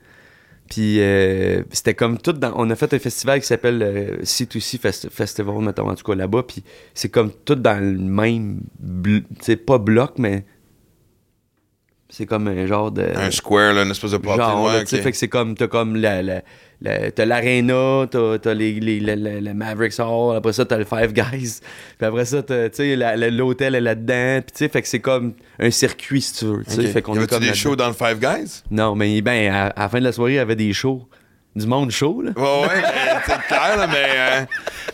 Puis euh, c'était comme tout dans. On a fait un festival qui s'appelle euh, C2C Fest- Festival, mettons, en tout cas là-bas. Puis c'est comme tout dans le même. sais, pas bloc, mais. C'est comme un genre de. Un square, là, une espèce de party. genre, là, tu sais, ok. fait que c'est comme. T'as comme la. la- la- t'as l'aréna, t'as, t'as les, les, le- le- le Mavericks Hall, après ça t'as le Five Guys, (laughs) puis après ça t'as, la- l'hôtel est là-dedans, puis tu sais, fait que c'est comme un circuit si tu veux, tu sais, Ok. fait qu'on y avait-tu des là-dedans. shows dans le Five Guys? Non, mais ben, à, à la fin de la soirée, il y avait des shows. Du monde chaud, là. Ouais, ouais, euh, c'est clair, là, mais. euh,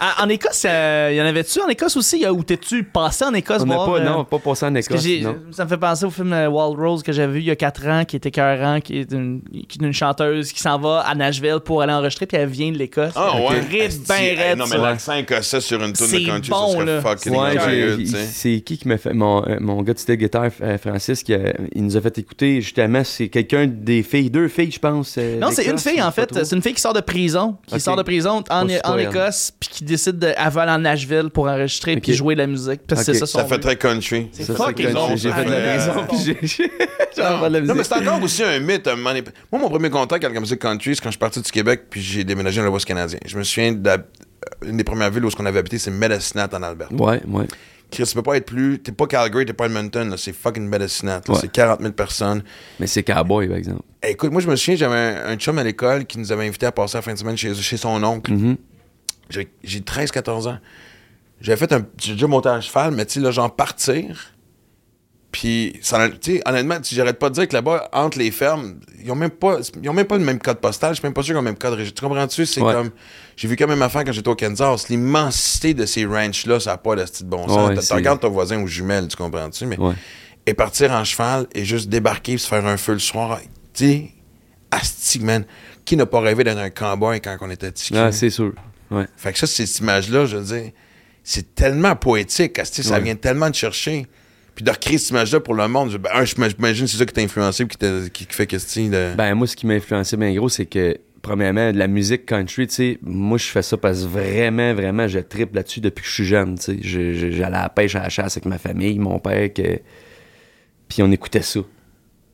Ah, en Écosse, euh, y en avait-tu en Écosse aussi? Y a- Où t'es-tu passé en Écosse? On voir, pas, euh, non, pas passé en Écosse, non. ça me fait penser au film Wild Rose que j'avais vu il y a 4 ans, qui était écœurant, qui est une, qui est une chanteuse qui s'en va à Nashville pour aller enregistrer, puis elle vient de l'Écosse. Ah, ouais. Ride ben hey, raide, Non, mais l'accent écossais sur une tune C'est de country, bon, ça serait là. fucking Ouais, c'est qui qui m'a fait. Mon, mon gars de style guitare, Francis, qui a- il nous a fait écouter, justement, c'est quelqu'un des filles, deux filles, je pense. Non, c'est une fille, en fait. C'est une fille qui sort de prison, qui sort de prison en, en. Écosse, puis qui décide de elle va aller en Nashville pour enregistrer Ok. puis jouer de la musique. Parce ça son Ça fait très country. C'est Ça, fucking J'ai fait de la puis j'ai- la Non, mais c'est encore aussi un mythe. à. Moi, mon premier contact avec la musique country, c'est quand je suis parti du Québec puis j'ai déménagé dans l'Ouest canadien. Je me souviens d'une des premières villes où on avait habité, c'est Medicinat en Alberta. Ouais, ouais. Chris, tu peux pas être plus. T'es pas Calgary, t'es pas Edmonton, c'est fucking. Ouais. C'est 40 000 personnes. Mais c'est Cowboy, par exemple. Eh, écoute, moi, je me souviens, j'avais un, un chum à l'école qui nous avait invités à passer la fin de semaine chez, chez son oncle. Mhm. J'ai- J'ai 13-14 ans. J'avais fait un. J'ai déjà monté à cheval, mais tu sais, là, genre partir. Puis, honnêtement, j'arrête pas de dire que là-bas, entre les fermes, ils ont même pas, ils ont même pas le même code postal. Je suis même pas sûr qu'ils ont le même code régie. Tu comprends-tu? C'est Ouais. comme. J'ai vu quand même affaire quand j'étais au Kansas. L'immensité de ces ranchs-là, ça n'a pas de style de bon sens. Ouais, tu regardes ton voisin aux jumelles, tu comprends-tu? Mais, Ouais. Et partir en cheval et juste débarquer et se faire un feu le soir. Tu sais, asti, man. Qui n'a pas rêvé d'être un cowboy quand on était petit? Ah, c'est sûr. Ouais. Fait que ça, c'est cette image-là, je veux dire, c'est tellement poétique, asti, ça vient tellement te chercher. Puis de recréer cette image-là pour le monde, ben, un, je m'imagine que c'est ça qui t'a influencé qui, t'a- qui, fait que style de... Ben, moi, ce qui m'a influencé bien gros, c'est que, premièrement, de la musique country, tu sais, moi, je fais ça parce que vraiment, vraiment, je tripe là-dessus depuis que je suis jeune, tu sais. J'allais à la pêche, à la chasse avec ma famille, mon père, que... puis on écoutait ça.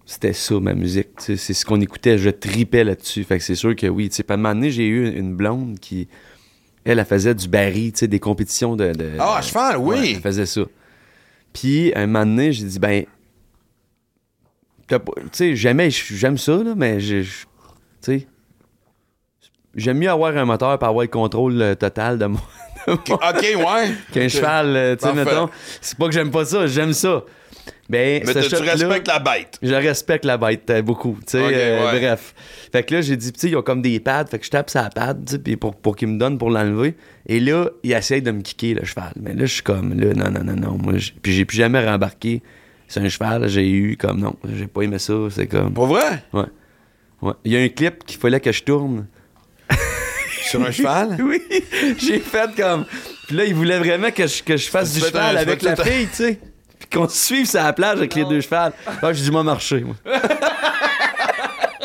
C'était ça, ma musique, tu sais. C'est ce qu'on écoutait, je tripais là-dessus. Fait que c'est sûr que oui, tu sais. Puis à un moment donné, j'ai eu une blonde qui, elle, elle faisait du baril, tu sais, des compétitions de... de- Ah, cheval, oui! Ouais, elle faisait ça. Puis, un moment donné, j'ai dit, ben, tu sais, jamais, j'aime ça, là, mais tu sais, j'aime mieux avoir un moteur pour avoir le contrôle euh, total de moi (laughs) Ok, ouais. (laughs) qu'un cheval, euh, tu sais, mettons. C'est pas que j'aime pas ça, j'aime ça. Ben, Mais ce tu- respectes la bête? je respecte la bête euh, beaucoup, tu sais, euh, ouais. bref. Fait que là, j'ai dit, tu sais, ils ont comme des pads, fait que je tape sa pad, pour, pour qu'il me donne pour l'enlever. Et là, il essaye de me kicker, le cheval. Mais là, je suis comme, là, non, non, non, non, moi, puis j'ai plus jamais rembarqué sur un cheval, j'ai eu comme, non, j'ai pas aimé ça, c'est comme, Pour vrai? ouais. Ouais. Il y a un clip qu'il fallait que je tourne. (laughs) Sur un cheval? (laughs) Oui, j'ai fait comme. Puis là, il voulait vraiment que je, que je fasse Tu du cheval un- avec la fille, tu sais. Puis qu'on se suive sur la plage avec les deux chevals. Ah, j'ai dit, moi, marcher, moi.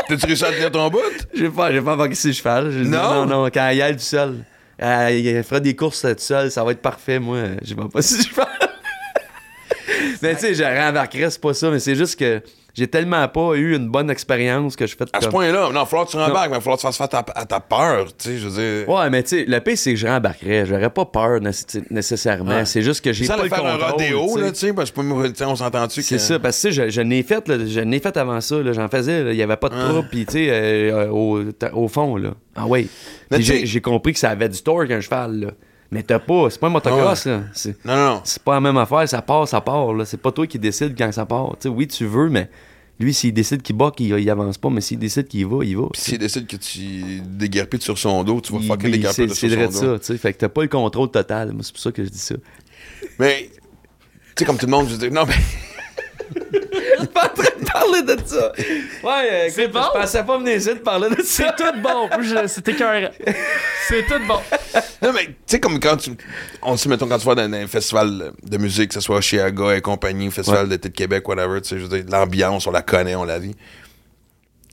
T'as-tu réussi à tenir ton bout? J'ai pas, j'ai pas embarqué sur le cheval. J'ai dit, Non? non, non, quand il y a tout seul. Euh, il fera des courses euh, tout seul, ça va être parfait, moi. Je vais pas sur le cheval. (laughs) mais tu sais, je rembarquerais, c'est pas ça, mais c'est juste que j'ai tellement pas eu une bonne expérience que je fais À ce point-là, non, il va falloir que tu rembarques, mais il va falloir que tu fasses face à, à ta peur, tu sais, je veux dire. Ouais, mais tu sais, le pire, c'est que je rembarquerais. J'aurais pas peur nécess- nécessairement. Ouais. C'est juste que j'ai pas le faire un rodéo, tu sais. là, tu sais, parce que on s'entend-tu que. C'est ça, parce que je, je n'ai fait, là, je n'ai fait avant ça, là, j'en faisais, il y avait pas de Ouais. trouble, puis tu sais, euh, au, fond, là. Ah oui. J'ai compris que ça avait du torque, un cheval, là. Mais t'as pas, c'est pas un motocross, là. C'est Non, non, c'est pas la même affaire, ça part, ça part, là. C'est pas toi qui décide quand ça part. Tu sais, oui, tu veux, mais lui, s'il décide qu'il bat, qu'il il avance pas, mais s'il décide qu'il va, il va. Puis s'il décide que tu déguerpites sur son dos, tu vas Il- fucking c'est- sur C'est son vrai dos. de ça, tu sais. Fait que t'as pas le contrôle total. Moi, c'est pour ça que je dis ça. Mais, tu sais, comme tout le monde, je dis, non, mais. Suis pas en train de parler de ça. Ouais, euh, C'est bon. Je pensais pas venir ici de parler de ça. C'est tout bon. C'est écœurant. C'est tout bon. Non, mais tu sais, comme quand tu. On sait, mettons, quand tu vas dans un festival de musique, que ce soit chez Aga et compagnie, festival d'été de Québec, whatever, tu sais, je veux dire, l'ambiance, on la connaît, on la vit.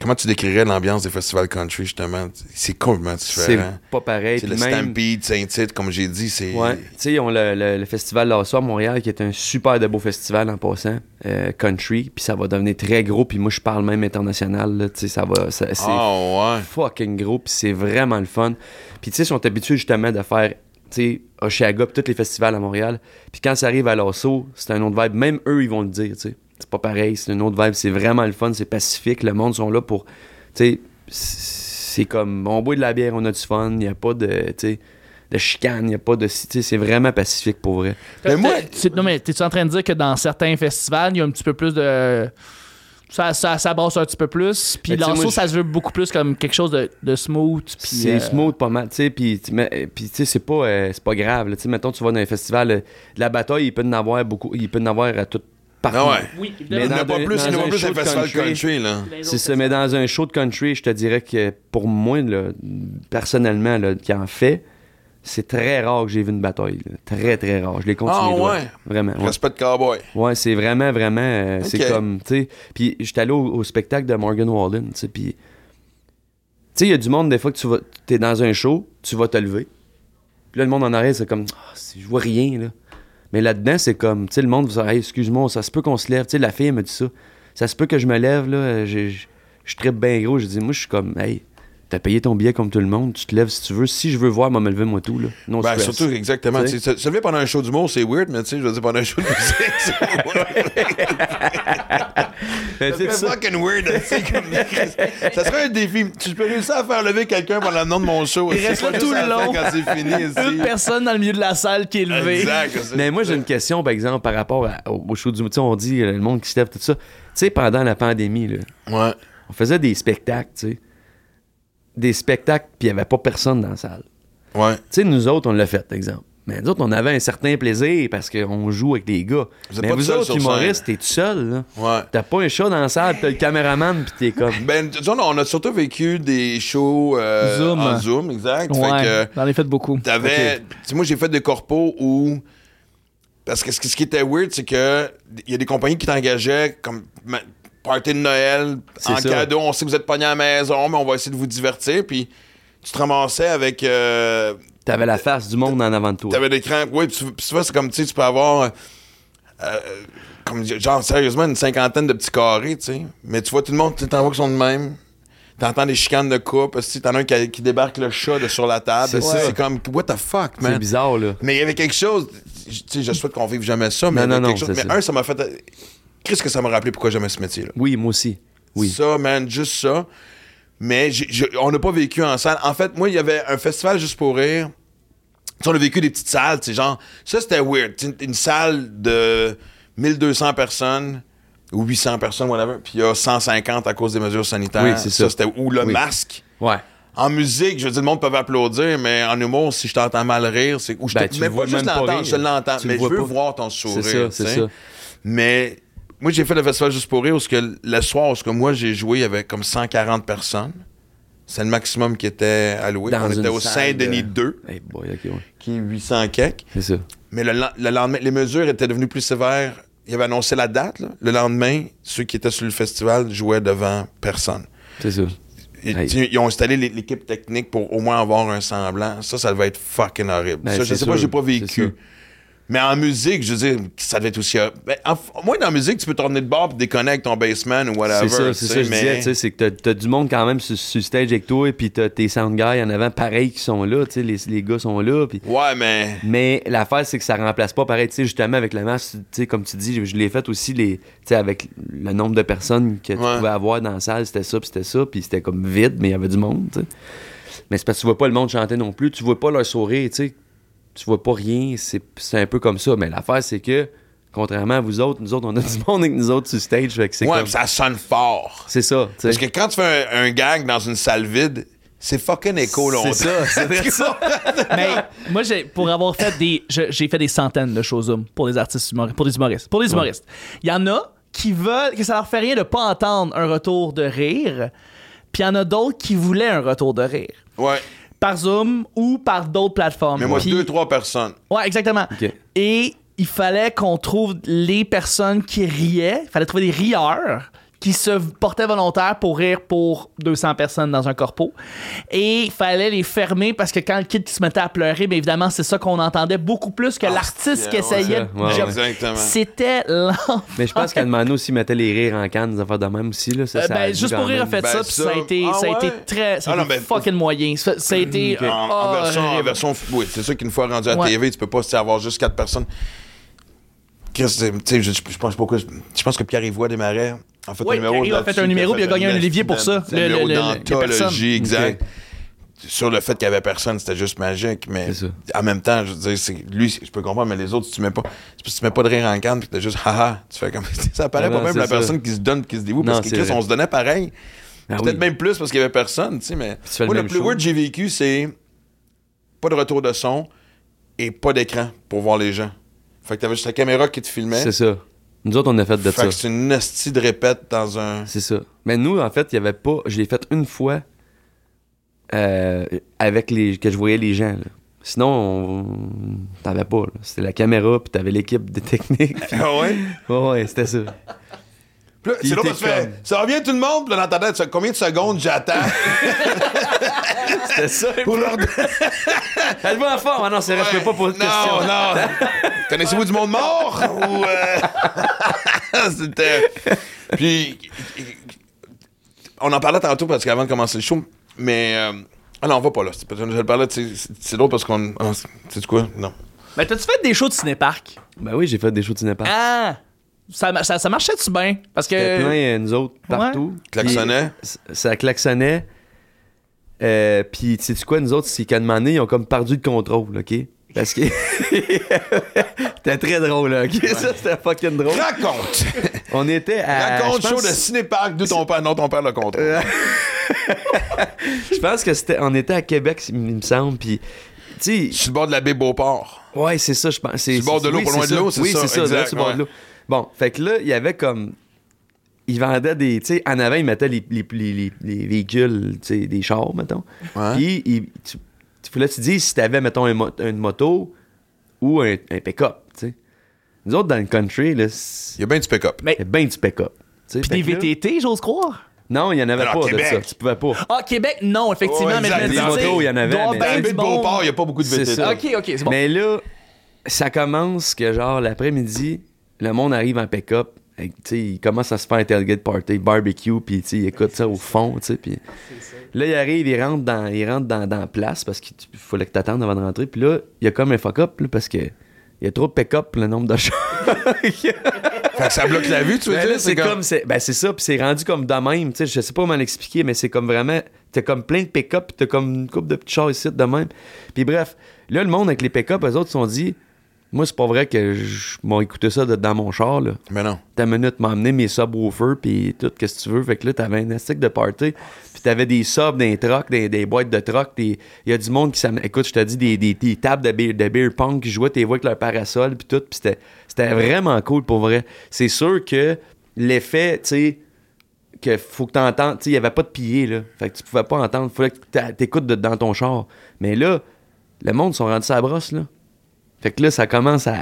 Comment tu décrirais l'ambiance des festivals country, justement? C'est complètement C'est différent. pas pareil. C'est le même- Stampede, Saint-Tite, comme j'ai dit, c'est. Ouais, tu sais, ils ont le, le- le festival Lasso à Montréal qui est un super de beau festival en passant, euh, country, puis ça va devenir très gros, puis moi je parle même international, tu sais, ça va, ça- c'est Ah, ouais. fucking gros, puis c'est vraiment le fun. Puis tu sais, ils sont habitués justement de faire, tu sais, Oshiaga, tous les festivals à Montréal, puis quand ça arrive à Lasso, c'est un autre vibe, même eux ils vont le dire, tu sais, c'est pas pareil, c'est une autre vibe, c'est vraiment le fun, c'est pacifique, le monde sont là pour, tu sais, c'est comme, on boit de la bière, on a du fun, il n'y a pas de, tu sais, de chicane, il n'y a pas de, tu sais, c'est vraiment pacifique pour vrai. Mais moi- Tu- non, mais t'es-tu en train de dire que dans certains festivals, il y a un petit peu plus de. Ça, ça, ça brasse un petit peu plus. Puis je- ça se veut beaucoup plus comme quelque chose de, de smooth. C'est euh, smooth pas mal, tu sais, puis tu mets- puis, tu sais, c'est pas, euh, c'est pas grave, là, tu sais, mettons, tu vas dans un festival, euh, de la bataille, il peut en avoir beaucoup, il peut en avoir à tout partout. Ah ouais. Oui, Il évidemment. n'y en a dans pas un- plus, il a pas plus show un de festival country. country, là. C'est ça, mais dans un show de country, je te dirais que pour moi, là, personnellement, là, qui en fait, c'est très rare que j'ai vu une bataille. là. Très, très rare. Je les compte sur Ah ouais? Vraiment. Ouais, Respect de cowboy. Ouais, c'est vraiment, vraiment. euh. C'est comme, tu sais. Puis j'étais allé au, au spectacle de Morgan Wallen, tu sais. Puis, tu sais, il y a du monde, des fois, que tu vas, t'es dans un show, tu vas te lever. Puis là, le monde en arrière, c'est comme, ah, c'est- je vois rien, là. Mais là-dedans, c'est comme, tu sais, le monde va dire, hey, excuse-moi, ça se peut qu'on se lève. Tu sais, la fille, elle me dit ça. Ça se peut que je me lève, là. Je trippe bien gros. Je dis, moi, je suis comme, hey, t'as payé ton billet comme tout le monde. Tu te lèves si tu veux. Si je veux voir, moi, me lever, moi, tout, là. Non, Ben, surtout, exactement. Tu sais. tu sais, Se se lever pendant un show d'humour, c'est weird, mais tu sais, je veux dire, pendant un show de musique, c'est (laughs) Ben, fucking weird, tu sais, comme... Ça serait un défi. Tu peux réussir à faire lever quelqu'un pendant le nom de mon show. Il reste pas tout le long. Quand c'est fini, (laughs) Une personne dans le milieu de la salle qui est levée. Exact. Mais moi, j'ai une question, par exemple, par rapport à- au, au show du... Tu sais, on dit, euh, le monde qui se lève, tout ça. Tu sais, pendant la pandémie, là, Ouais. on faisait des spectacles, tu sais. Des spectacles, puis il n'y avait pas personne dans la salle. Ouais. Tu sais, nous autres, on l'a fait, exemple. Mais nous autres, on avait un certain plaisir parce qu'on joue avec des gars. Vous êtes Mais pas vous autres, humoristes, t'es tout seul, là. Ouais. T'as pas un chat dans la salle, t'as le caméraman, puis t'es comme... Ben, disons, on a surtout vécu des shows euh, Zoom. en Zoom, exact. Fait Ouais, que j'en ai fait beaucoup. t'avais... tu sais, Moi, j'ai fait des corpos où... Parce que ce qui était weird, c'est que il y a des compagnies qui t'engageaient comme party de Noël, C'est en ça. cadeau, on sait que vous êtes pogné à la maison, mais on va essayer de vous divertir, puis tu te ramassais avec... euh, T'avais la face du monde en avant de toi. T'avais l'écran. Oui, puis tu- vois, c'est comme, tu sais, tu peux avoir. euh, comme, genre, sérieusement, une cinquantaine de petits carrés, tu sais. Mais tu vois, tout le monde, tu t'en vois qui sont de même. T'entends des chicanes de coupe. Si t'en as un qui, qui débarque le chat de sur la table? C'est. C'est comme, what the fuck, C'est man. bizarre, là. Mais il y avait quelque chose. Tu sais, je souhaite qu'on vive jamais ça, mais Non, il y avait non, quelque non, chose. c'est Mais un, ça m'a fait. Qu'est-ce que ça m'a rappelé? Pourquoi j'aimais ce métier-là? Oui, moi aussi. Oui. Ça, man, juste ça. Mais j'ai- on n'a pas vécu en salle. En fait, moi, il y avait un festival juste pour rire. On a vécu des petites salles, tu genre, ça c'était weird. Une salle de 1200 personnes ou 800 personnes, whatever, puis il y a 150 à cause des mesures sanitaires. Oui, c'est ça. c'était ou le Oui. masque? Ouais. En musique, je veux dire, le monde peut applaudir, mais en humour, si je t'entends mal rire, c'est. Ou je Ben, te- tu vois pas même l'entendre, je l'entends, mais je veux pas. voir ton sourire. C'est ça, c'est ça. Mais moi, j'ai fait le festival juste pour rire, où ce que le soir, où ce que moi, j'ai joué, il y avait comme 140 personnes. C'est le maximum qui était alloué. Dans On était au Saint-Denis de- 2, Hey boy, ok, ouais. qui est 800 quelques. C'est ça. Mais le, lendemain, les mesures étaient devenues plus sévères. Ils avaient annoncé la date. là. Le lendemain, ceux qui étaient sur le festival jouaient devant personne. C'est ça. Ils, Hey. ont installé l'é- l'équipe technique pour au moins avoir un semblant. Ça, ça devait être fucking horrible. Ben, ça, je sais pas, sûr, j'ai pas vécu. Mais en musique, je veux dire, ça devait être aussi. Ben, en, moi, dans la musique, tu peux tourner de bord et déconner avec ton bassman ou whatever. C'est ça, c'est ça, je mais- disais, tu sais, c'est que t'as- t'as du monde quand même sur, sur stage avec toi, puis t'as tes sound guys en avant, pareil, qui sont là, tu sais, les, les gars sont là, puis... Ouais, mais. Mais l'affaire, c'est que ça remplace pas pareil, tu sais, justement, avec la masse, tu sais, comme tu dis, je l'ai fait aussi, les, tu sais, avec le nombre de personnes que tu Ouais. pouvais avoir dans la salle, c'était ça, puis c'était ça, puis c'était comme vide, mais il y avait du monde, tu sais. Mais c'est parce que tu vois pas le monde chanter non plus, tu vois pas leur sourire, tu sais. Tu vois pas rien, c'est c'est un peu comme ça. Mais l'affaire, c'est que, contrairement à vous autres, nous autres, on a (laughs) du monde avec nous autres sur stage, fait que c'est Ouais, comme... ça sonne fort. C'est ça. Parce que quand tu fais un, un gag dans une salle vide, c'est fucking écho longtemps. C'est ça, c'est vrai ça. (laughs) Mais moi, j'ai, pour avoir fait des. j'ai fait des centaines de shows Zoom pour des artistes humoristes, pour des humoristes. Pour des humoristes. Il y en a qui veulent, que ça leur fait rien de pas entendre un retour de rire, puis il y en a d'autres qui voulaient un retour de rire. Ouais. Par Zoom ou par d'autres plateformes. Mais moi, Puis- deux, trois personnes. Ouais, exactement. Ok. Et il fallait qu'on trouve les personnes qui riaient. Il fallait trouver des rieurs qui se portaient volontaires pour rire pour 200 personnes dans un corpo. Et il fallait les fermer parce que quand le kid se mettait à pleurer, bien évidemment, c'est ça qu'on entendait beaucoup plus que Ah, l'artiste qui ouais, essayait ça. de. C'était lent. Mais je pense qu'à un aussi mettait les rires en canne, des affaires de même aussi. Là, ça, Euh, ben, juste pour rire, a fait Ben, ça, puis ça a été, ah ça a été très. Ça a Ah non, été ben, fucking moyen. Ça, ça a été. En, en version, en version- oui, c'est sûr qu'une fois rendu à Ouais. TV, tu peux pas avoir juste quatre personnes. Chris, c'est- tu sais, je, je pense pourquoi. Je pense que Pierre Ivoire Desmarais a fait un numéro. Pierre-Yves a fait un numéro, puis il a gagné un Olivier pour ça. Le- numéro d'anthologie, exact. Sur le fait qu'il y avait personne, c'était juste magique. Mais en même temps, je veux dire, lui, je peux comprendre, mais les autres, si tu mets pas, que tu mets pas de rire en canne, puis t'as juste haha, tu fais comme. (laughs) ça paraît Ah pas non, même la ça. personne qui se donne, qui se dévoue, Non, parce que Chris, on se donnait pareil. Ah Peut-être oui. même plus parce qu'il y avait personne, tu sais, mais. tu fais le Moi, le plus weird que j'ai vécu, c'est pas de retour de son et pas d'écran pour voir les gens. Fait que t'avais juste la caméra qui te filmait. C'est ça. Nous autres, on a fait de Fait ça. que c'est une hostie de répète dans un. C'est ça. Mais nous, en fait, il y avait pas. Je l'ai fait une fois euh, avec les. que je voyais les gens. là. Sinon, on... t'avais pas. C'était la caméra, puis t'avais l'équipe de technique. (laughs) Ah ouais? ouais, ouais, c'était ça. C'est là que tu fais, Ça va bien tout le monde? Puis là, dans ta tête, combien de secondes j'attends? (laughs) C'était ça. pour leur (laughs) Elle va en forme. Ah non, c'est vrai, je peux pas poser de Non, questions. non. (laughs) Connaissez-vous du monde mort? Ou. euh, (laughs) C'était. Puis. On en parlait tantôt parce qu'avant de commencer le show, mais. euh, Ah non, on va pas là. C'est parce que Je le parlais, tu sais, c'est- c'est l'autre parce qu'on. ah, C'est quoi? Non. Mais t'as-tu fait des shows de cinéparc? Ben oui, j'ai fait des shows de cinépark. Ah! Ça, ça, ça marchait-tu bien? Parce C'était plein, que. euh, nous autres, partout. Klaxonnait. Puis, c- Ça klaxonnait. Euh, puis, tu sais quoi, nous autres, c'est qu'à donné, ils ont comme perdu le contrôle, OK? Parce que. (laughs) c'était très drôle, là, OK? Ça, c'était fucking drôle. Raconte! (laughs) On était à. Raconte show de cinépark d'où ton père, non, ton père le contrôle. (laughs) Je pense que c'était. On était à Québec, il me semble, puis. Tu sais. Sur le bord de la baie Beauport. Ouais, c'est ça, je pense. Sur le bord de l'eau, oui, pas loin c'est de l'eau, c'est Oui, ça, c'est ça, là, sur le bord de l'eau. Bon, fait que là, il y avait comme. Ils vendaient des. Tu sais, en avant, ils mettaient les, les, les, les- les véhicules, tu sais, des chars, mettons. Puis, tu, tu voulais te dire si t'avais, mettons, un mo- une moto ou un, un pick-up, tu sais. Nous autres, dans le country, là, Il y a bien du pick-up. Mais- il y a bien du pick-up. tu sais. Puis des VTT, j'ose croire? Non, il y en avait Alors, pas Québec. de ça. Tu pouvais pas. Ah, Québec, non, effectivement. Ouais, mais je me dis, tu motos, il y en avait, mais- Dans baie de. Beauport, il n'y a pas beaucoup de VTT. ça. Ok, ok, c'est bon. Mais là, ça commence que genre l'après-midi, le monde arrive en pick-up. Il commence à se faire un tailgate party, barbecue, puis il écoute ça au fond. tu sais, Puis là, il arrive, il rentre dans, il rentre dans, dans la place parce qu'il fallait que t'attendes avant de rentrer. Puis là, il y a comme un fuck-up là, parce que il y a trop de pick-up le nombre de chars. (laughs) Fait que ça bloque la vue, tu veux Ben dire? c'est comme, c'est, ben c'est ça, puis c'est rendu comme de même, tu sais, je sais pas comment l'expliquer, mais c'est comme vraiment, t'as comme plein de pick-up, puis t'as comme une coupe de petits chars ici de même. Puis bref, là, le monde avec les pick-up, eux autres se sont dit, moi, c'est pas vrai que je m'ai écouté ça de- dans mon char, là. Mais non. Ta minute m'a amené mes subwoofers, puis tout, qu'est-ce que tu veux? Fait que là, t'avais un stick de party, puis t'avais des subs, des trucks, des, des boîtes de trucks. Il y a du monde qui s'amène. Écoute, je te dis, des, des, des tables de beer, de beer pong qui jouaient tes voix avec leur parasol, puis tout. Puis c'était, c'était vraiment cool pour vrai. C'est sûr que l'effet, tu sais, que faut que t'entendes. Tu sais, il y avait pas de pillé, là. Fait que tu pouvais pas entendre. Fallait que t'écoutes de- dans ton char. Mais là, le monde sont rendus à la brosse, là. Fait que là, ça commence à.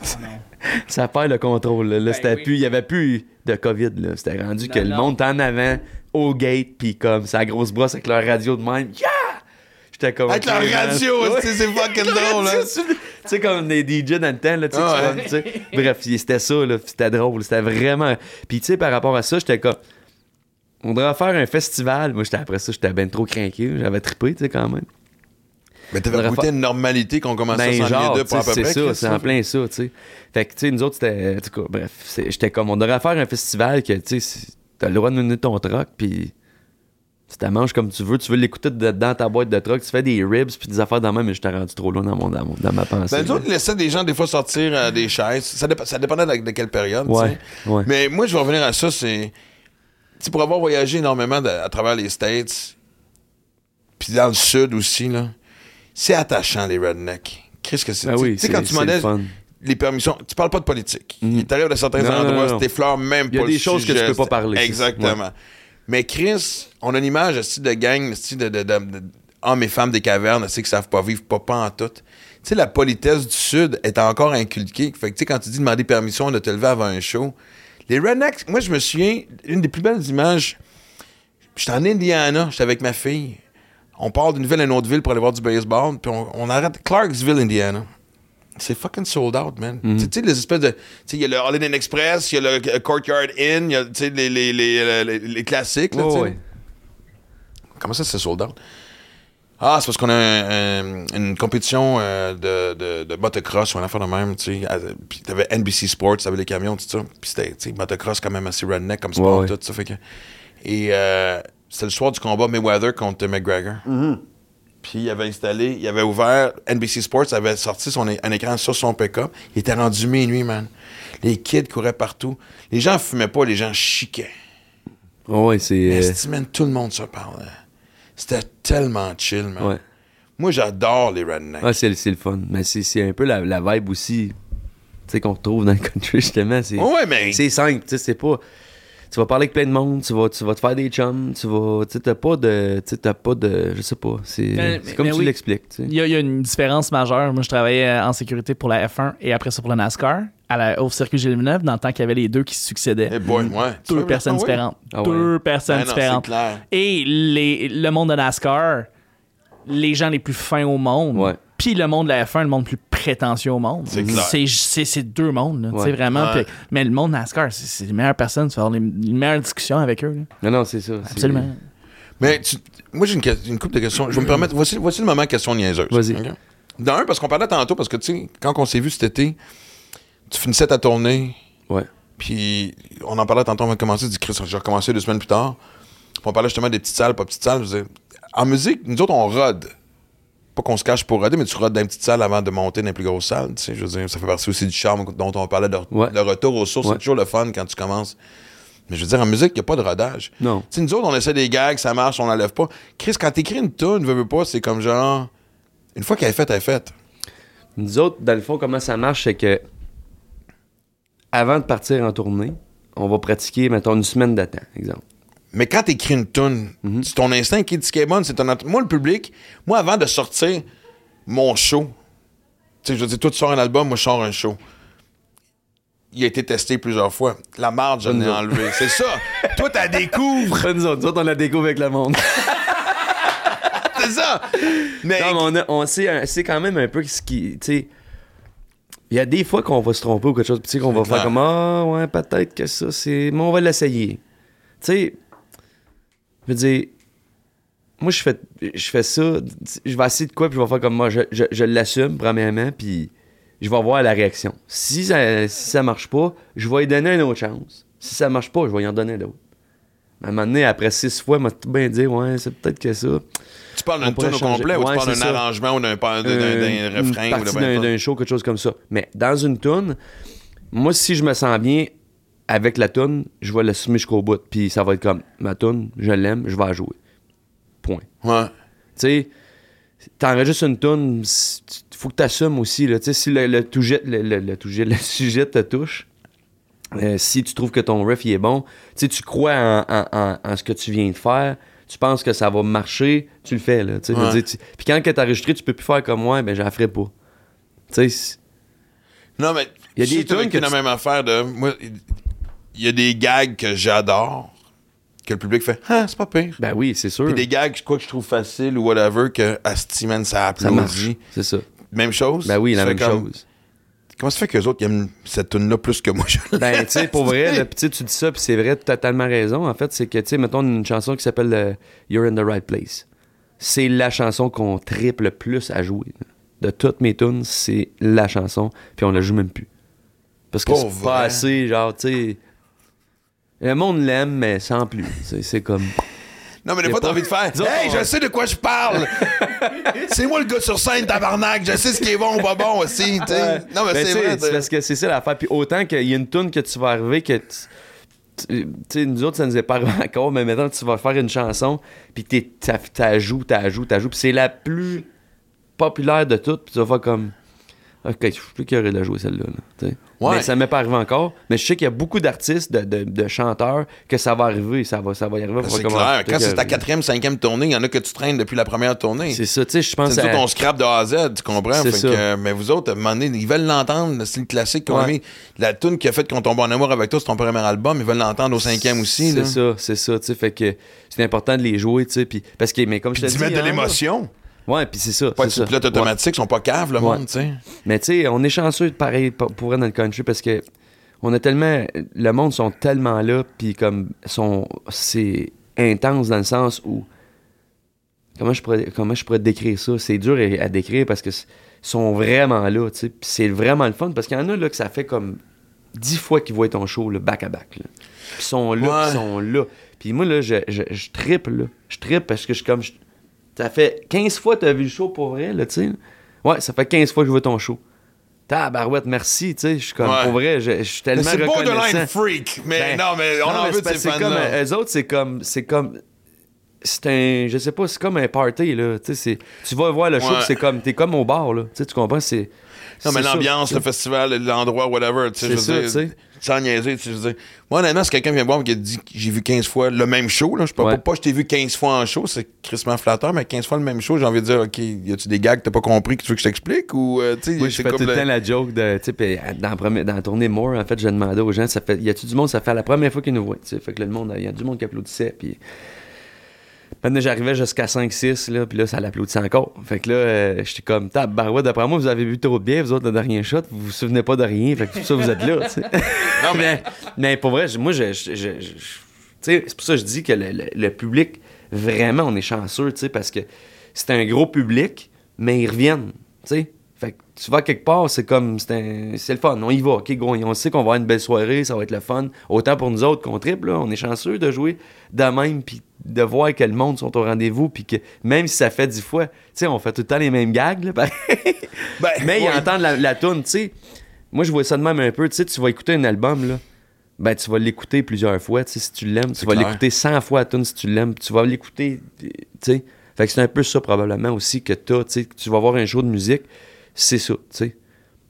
(laughs) ça perd le contrôle. Là, Là, c'était oui. plus, il y avait plus de COVID. Là. C'était rendu que Non, le monde était en avant, au gate, puis comme sa grosse brosse avec leur radio de même. Yeah! J'étais comme. Avec leur radio, c'est fucking (laughs) drôle, hein. Tu sais, comme des DJ dans le temps, là, tu ouais. sais. Bref, c'était ça, là, c'était drôle, c'était vraiment... Puis, tu sais, par rapport à ça, j'étais comme... On devrait faire un festival. Moi, j'étais après ça, j'étais ben trop craqué. J'avais trippé, tu sais, quand même. Mais t'avais goûté une normalité qu'on commençait Ben, à genre, de pour à peu c'est près. ça, Chris, c'est en plein ça, tu sais. Fait que, tu sais, nous autres, c'était... En tout cas, bref, c'est- j'étais comme... On devrait faire un festival que, tu sais, c'est- t'as le droit de mener ton truck, puis... Tu t'en manges comme tu veux, tu veux l'écouter dans ta boîte de truck, tu fais des ribs puis des affaires dans même, mais je t'ai rendu trop loin dans, mon, dans, mon- dans ma pensée. Ben, nous autres, laissaient des gens des fois sortir euh, des chaises. Ça, ça dépendait de, de quelle période. Ouais, ouais. Mais moi, je vais revenir à ça. C'est. Tu sais, pour avoir voyagé énormément de- à travers les States, puis dans le Sud aussi, là, c'est attachant, les rednecks. Qu'est-ce que c'est? Ben tu sais- oui, tu sais, c'est quand tu le fun. les permissions. Tu parles pas de politique. Tu arrives à certains Non, endroits, non. t'effleures même Il y a pas des choses que tu peux pas parler. Exactement. Mais Chris, on a une image aussi de gang, aussi de, de, de- de- hommes et femmes des cavernes, qui savent pas vivre, pas, pas en tout? Tu sais, la politesse du Sud est encore inculquée. Fait que, tu sais, quand tu dis demander permission de te lever avant un show, les rednecks, moi, je me souviens, une des plus belles images, j'étais en Indiana, j'étais avec ma fille. On part d'une ville à une autre ville pour aller voir du baseball, puis on, on arrête Clarksville, Indiana. C'est fucking sold out, man. Mhm. Tu sais, les espèces de. Tu sais, il y a le Holiday Inn Express, il y a le euh, Courtyard Inn, il y a, tu sais, les, les, les, les, les classiques, là, sais. ouais. Comment ça, c'est sold out? Ah, c'est parce qu'on a un- un- une compétition euh, de, de, de motocross ou un affaire de même, tu sais. à- Puis t'avais NBC Sports, t'avais les camions, tout ça. Puis c'était, tu sais, motocross quand même assez redneck comme sport, ouais. tout ça. Fait que... Et euh, c'était le soir du combat Mayweather contre McGregor. Puis il avait installé, il avait ouvert, NBC Sports avait sorti son, un écran sur son pick-up. Il était rendu minuit, man. Les kids couraient partout. Les gens fumaient pas, les gens chiquaient. Ouais, ouais, c'est. Mais euh, tout le monde se parlait. C'était tellement chill, man. ouais. Moi, j'adore les rednecks. Ouais, c'est c'est le fun. Mais c'est c'est un peu la, la vibe aussi. Tu sais, qu'on retrouve dans le country, justement. C'est Ouais, ouais, mais c'est simple. Tu sais, c'est pas. Tu vas parler avec plein de monde, tu vas, tu vas te faire des chums, tu vas. Tu sais, t'as pas de. Tu sais, t'as pas de. Je sais pas. C'est c'est comme mais tu oui. l'expliques, tu sais. Il y, a, il y a une différence majeure. Moi, je travaillais euh, en sécurité pour la F1 et après ça pour le NASCAR à la, au circuit Gilles Villeneuve dans le temps qu'il y avait les deux qui se succédaient. Eh boy, ouais. Deux personnes oui? différentes. Ah ouais. Deux personnes Ah non, différentes. Et les, le monde de NASCAR, les gens les plus fins au monde. Ouais. Puis le monde de la F1, le monde le plus prétentieux au monde. C'est deux mondes, tu vraiment. Ouais. Mais le monde NASCAR, c'est les meilleures personnes. Tu vas avoir les, les meilleures discussions avec eux. là. Non, non, c'est ça. Absolument. Mais tu- moi, j'ai une, une couple de questions. Je vais me permettre. Voici, voici le moment question niaiseuse. Vas-y. OK? D'un, parce qu'on parlait tantôt, parce que, tu sais, quand on s'est vu cet été, tu finissais ta tournée, Ouais. puis on en parlait tantôt, on va commencer, dit Chris, j'ai recommencé deux semaines plus tard. Puis on parlait justement des petites salles, pas petites salles. Je disais, en musique, nous autres, on rode. Pas qu'on se cache pour roder, mais tu rodes dans une petite salle avant de monter dans les plus grosses salles. Tu sais, je veux dire, ça fait partie aussi du charme dont on parlait de, Ouais. retour aux sources. Ouais. C'est toujours le fun quand tu commences. Mais je veux dire, en musique, il n'y a pas de rodage. Non. Tu sais, nous autres, on essaie des gags, ça marche, on n'enlève pas. Chris, quand t'écris une tune, veux, veux pas, c'est comme genre. Une fois qu'elle est faite, elle est faite. Nous autres, dans le fond, comment ça marche, c'est que avant de partir en tournée, on va pratiquer, mettons, une semaine de temps, exemple. Mais quand t'écris une tune, Mhm. c'est ton instinct qui dit ce qui est bon, c'est ton. Moi, le public, moi, avant de sortir mon show, tu sais, je veux dire, toi, tu sors un album, moi, je sors un show. Il a été testé plusieurs fois. La marge, je Bonne l'ai zone. enlevé. C'est ça. (laughs) toi, t'as découvres. nous autres, nous autres, on la découvre avec le monde. (laughs) C'est ça. Mais. Non, mais on, a- on sait, un- quand même un peu ce qui. Tu sais, il y a des fois qu'on va se tromper ou quelque chose, tu sais, qu'on va faire comme Ah, ouais, peut-être que ça, c'est. Mais on va l'essayer. Tu sais, je veux dire, moi, je fais, je fais ça, je vais essayer de quoi, puis je vais faire comme moi, je, je, je l'assume, premièrement, puis je vais voir la réaction. Si ça, si ça marche pas, je vais lui donner une autre chance. Si ça marche pas, je vais lui en donner d'autres. À un moment donné, après six fois, il m'a tout bien dit, ouais, c'est peut-être que ça. tu parles pourrait tune au complet ou tu parles d'un arrangement ou d'un, d'un, d'un- d'un refrain ou d'un, d'un show, quelque chose comme ça. Mais dans une tune, moi, si je me sens bien avec la tune, je vais l'assumer jusqu'au bout. Puis ça va être comme, ma tune, je l'aime, je vais la jouer. Point. Ouais. Tu sais, t'enregistres une tune, il faut que t'assumes aussi. Là. Tu sais, Si le, le, toujet- le, le- le toujet- le (laughs) sujet te touche, euh, si tu trouves que ton riff il est bon, tu sais, tu crois en, en- en- en ce que tu viens de faire, tu penses que ça va marcher, tu le fais. Là, Ouais. dire, tu- Puis quand t'as enregistré, tu peux plus faire comme moi, ben je la ferai pas. Tu sais, Non, mais Il y a des vécu que la tu- même affaire de. Moi, il y a des gags que j'adore, que le public fait Ah, c'est pas pire. ben oui, c'est sûr. Puis des gags, quoi que je trouve facile ou whatever, que Asti, man, ça applaudit. C'est ça. Même chose? Ben oui, la Tu même comme- chose. Comment ça fait qu'eux autres ils aiment cette tune là plus que moi? je Ben, tu sais, pour vrai, là, (laughs) tu tu dis ça, puis c'est vrai, t'as totalement raison. En fait, c'est que, tu sais, mettons une chanson qui s'appelle euh, You're in the Right Place. C'est la chanson qu'on triple le plus à jouer. De toutes mes tunes, c'est la chanson, puis on la joue même plus. Parce que c'est pas assez, genre, tu sais. Le monde l'aime, mais sans plus. C'est- C'est comme. Non, mais des Y a fois, t'as pas- envie de faire Disons, Hey, on- je sais de quoi je parle! (laughs) c'est moi le gars sur scène, tabarnak! Je sais ce qui est bon ou pas bon aussi. Non, mais Ben, c'est vrai. c'est parce que c'est ça l'affaire. Puis autant qu'il y a une tune que tu vas arriver que. tu- sais, nous autres, ça nous est pas arrivé encore, mais maintenant, tu vas faire une chanson, puis t'es- t'a- t'ajoutes, t'ajoutes, t'ajoutes, puis c'est la plus populaire de toutes, puis tu vas faire comme. Ok, je suis plus curé de la jouer celle-là. là, sais. Ouais. Mais ça m'est pas arrivé encore. Mais je sais qu'il y a beaucoup d'artistes, de, de- de chanteurs, que ça va arriver. Ça va, ça va y arriver. Ben, C'est clair. Quand c'est ta quatrième, cinquième tournée, il y en a que tu traînes depuis la première tournée. C'est ça, tu sais, je pense C'est à- nous autres, on scrape de A à Z, tu comprends? C'est Fait ça. que, mais vous autres, à un moment donné, ils veulent l'entendre, le style classique qu'on a mis. La tune qui a fait qu'on tombe en amour avec toi, c'est ton premier album, ils veulent l'entendre au cinquième aussi. C'est ça, c'est ça, tu sais, fait que c'est important de les jouer, tu sais, puis parce que mais comme Puis je te dis, mettre de hein, l'émotion. Ouais, puis c'est ça, Pas ça. pilote automatique, ils sont pas caves, le Ouais. monde, tu sais. Mais tu sais, on est chanceux pareil pour être dans le country parce que on a tellement le monde sont tellement là puis comme sont c'est intense dans le sens où comment je pourrais comment je pourrais décrire ça, c'est dur à, à décrire parce que sont vraiment là, tu sais, puis c'est vraiment le fun parce qu'il y en a là que ça fait comme dix fois qu'ils voient ton show là, back à back là. Puis ils sont là, Ouais. ils sont là. Puis moi là je je, je trippe là, je trippe parce que je suis comme je- ça fait 15 fois que tu as vu le show pour vrai, là, tu sais. Ouais, ça fait 15 fois que je vois ton show. Tabarouette, merci, tu sais. Je suis comme, Ouais. pour vrai, je, suis Mais tellement c'est borderline freak. Mais Ben, non, mais on non, en mais veut de ces c'est comme, euh, eux autres, c'est comme, c'est comme, c'est un, je sais pas, c'est comme un party, là. Tu sais, tu vas voir le show, Ouais. c'est comme, t'es comme au bar, là. Tu sais, tu comprends, c'est... Non, mais l'ambiance, le festival, l'endroit, whatever, tu sais, je C'est veux ça, dire, tu sais. Sans niaiser, tu sais, je veux dire. Moi, honnêtement, si quelqu'un vient me voir et qui dit que j'ai vu 15 fois le même show, là, je peux Ouais. pas, pas je t'ai vu 15 fois en show, c'est crissement flatteur, mais 15 fois le même show, j'ai envie de dire, OK, y a-tu des gags que t'as pas compris que tu veux que je t'explique? Ou, euh, tu sais, Moi, je fais tout comme le le- temps la joke de, tu sais, euh, dans, dans la tournée More, en fait, je demandais aux gens, ça fait, y a-tu du monde, ça fait la première fois qu'ils nous voient, tu sais, fait que là, le monde, y a du monde qui applaudissait, puis maintenant, j'arrivais jusqu'à 5-6, là, puis là, ça l'applaudissait encore. Fait que là, euh, j'étais comme, tab, barouette, d'après moi, vous avez vu trop de bien, vous autres, le dernier shot, vous vous souvenez pas de rien, fait que tout ça, vous êtes là, tu sais. non, (laughs) mais, mais pour vrai, moi, je, je- je- je- tu sais, c'est pour ça que je dis que le, le- le public, vraiment, on est chanceux, tu sais, parce que c'est un gros public, mais ils reviennent, tu sais. Fait que tu vas quelque part, c'est comme, c'est le fun, on y va, ok, gros, on sait qu'on va avoir une belle soirée, ça va être le fun. Autant pour nous autres qu'on triple, là, on est chanceux de jouer de même, puis de voir que le monde sont au rendez-vous, puis que même si ça fait dix fois, tu sais, on fait tout le temps les mêmes gags, là. (laughs) Ben, mais ils entendent la, la toune, tu sais. Moi, je vois ça de même un peu, tu sais, tu vas écouter un album, là, ben tu vas l'écouter plusieurs fois, tu sais, si tu l'aimes, tu vas l'écouter 100 fois à tune si tu l'aimes, tu vas l'écouter, tu sais. Fait que c'est un peu ça probablement aussi que t'as, tu sais, tu vas voir un show de musique, c'est ça, tu sais.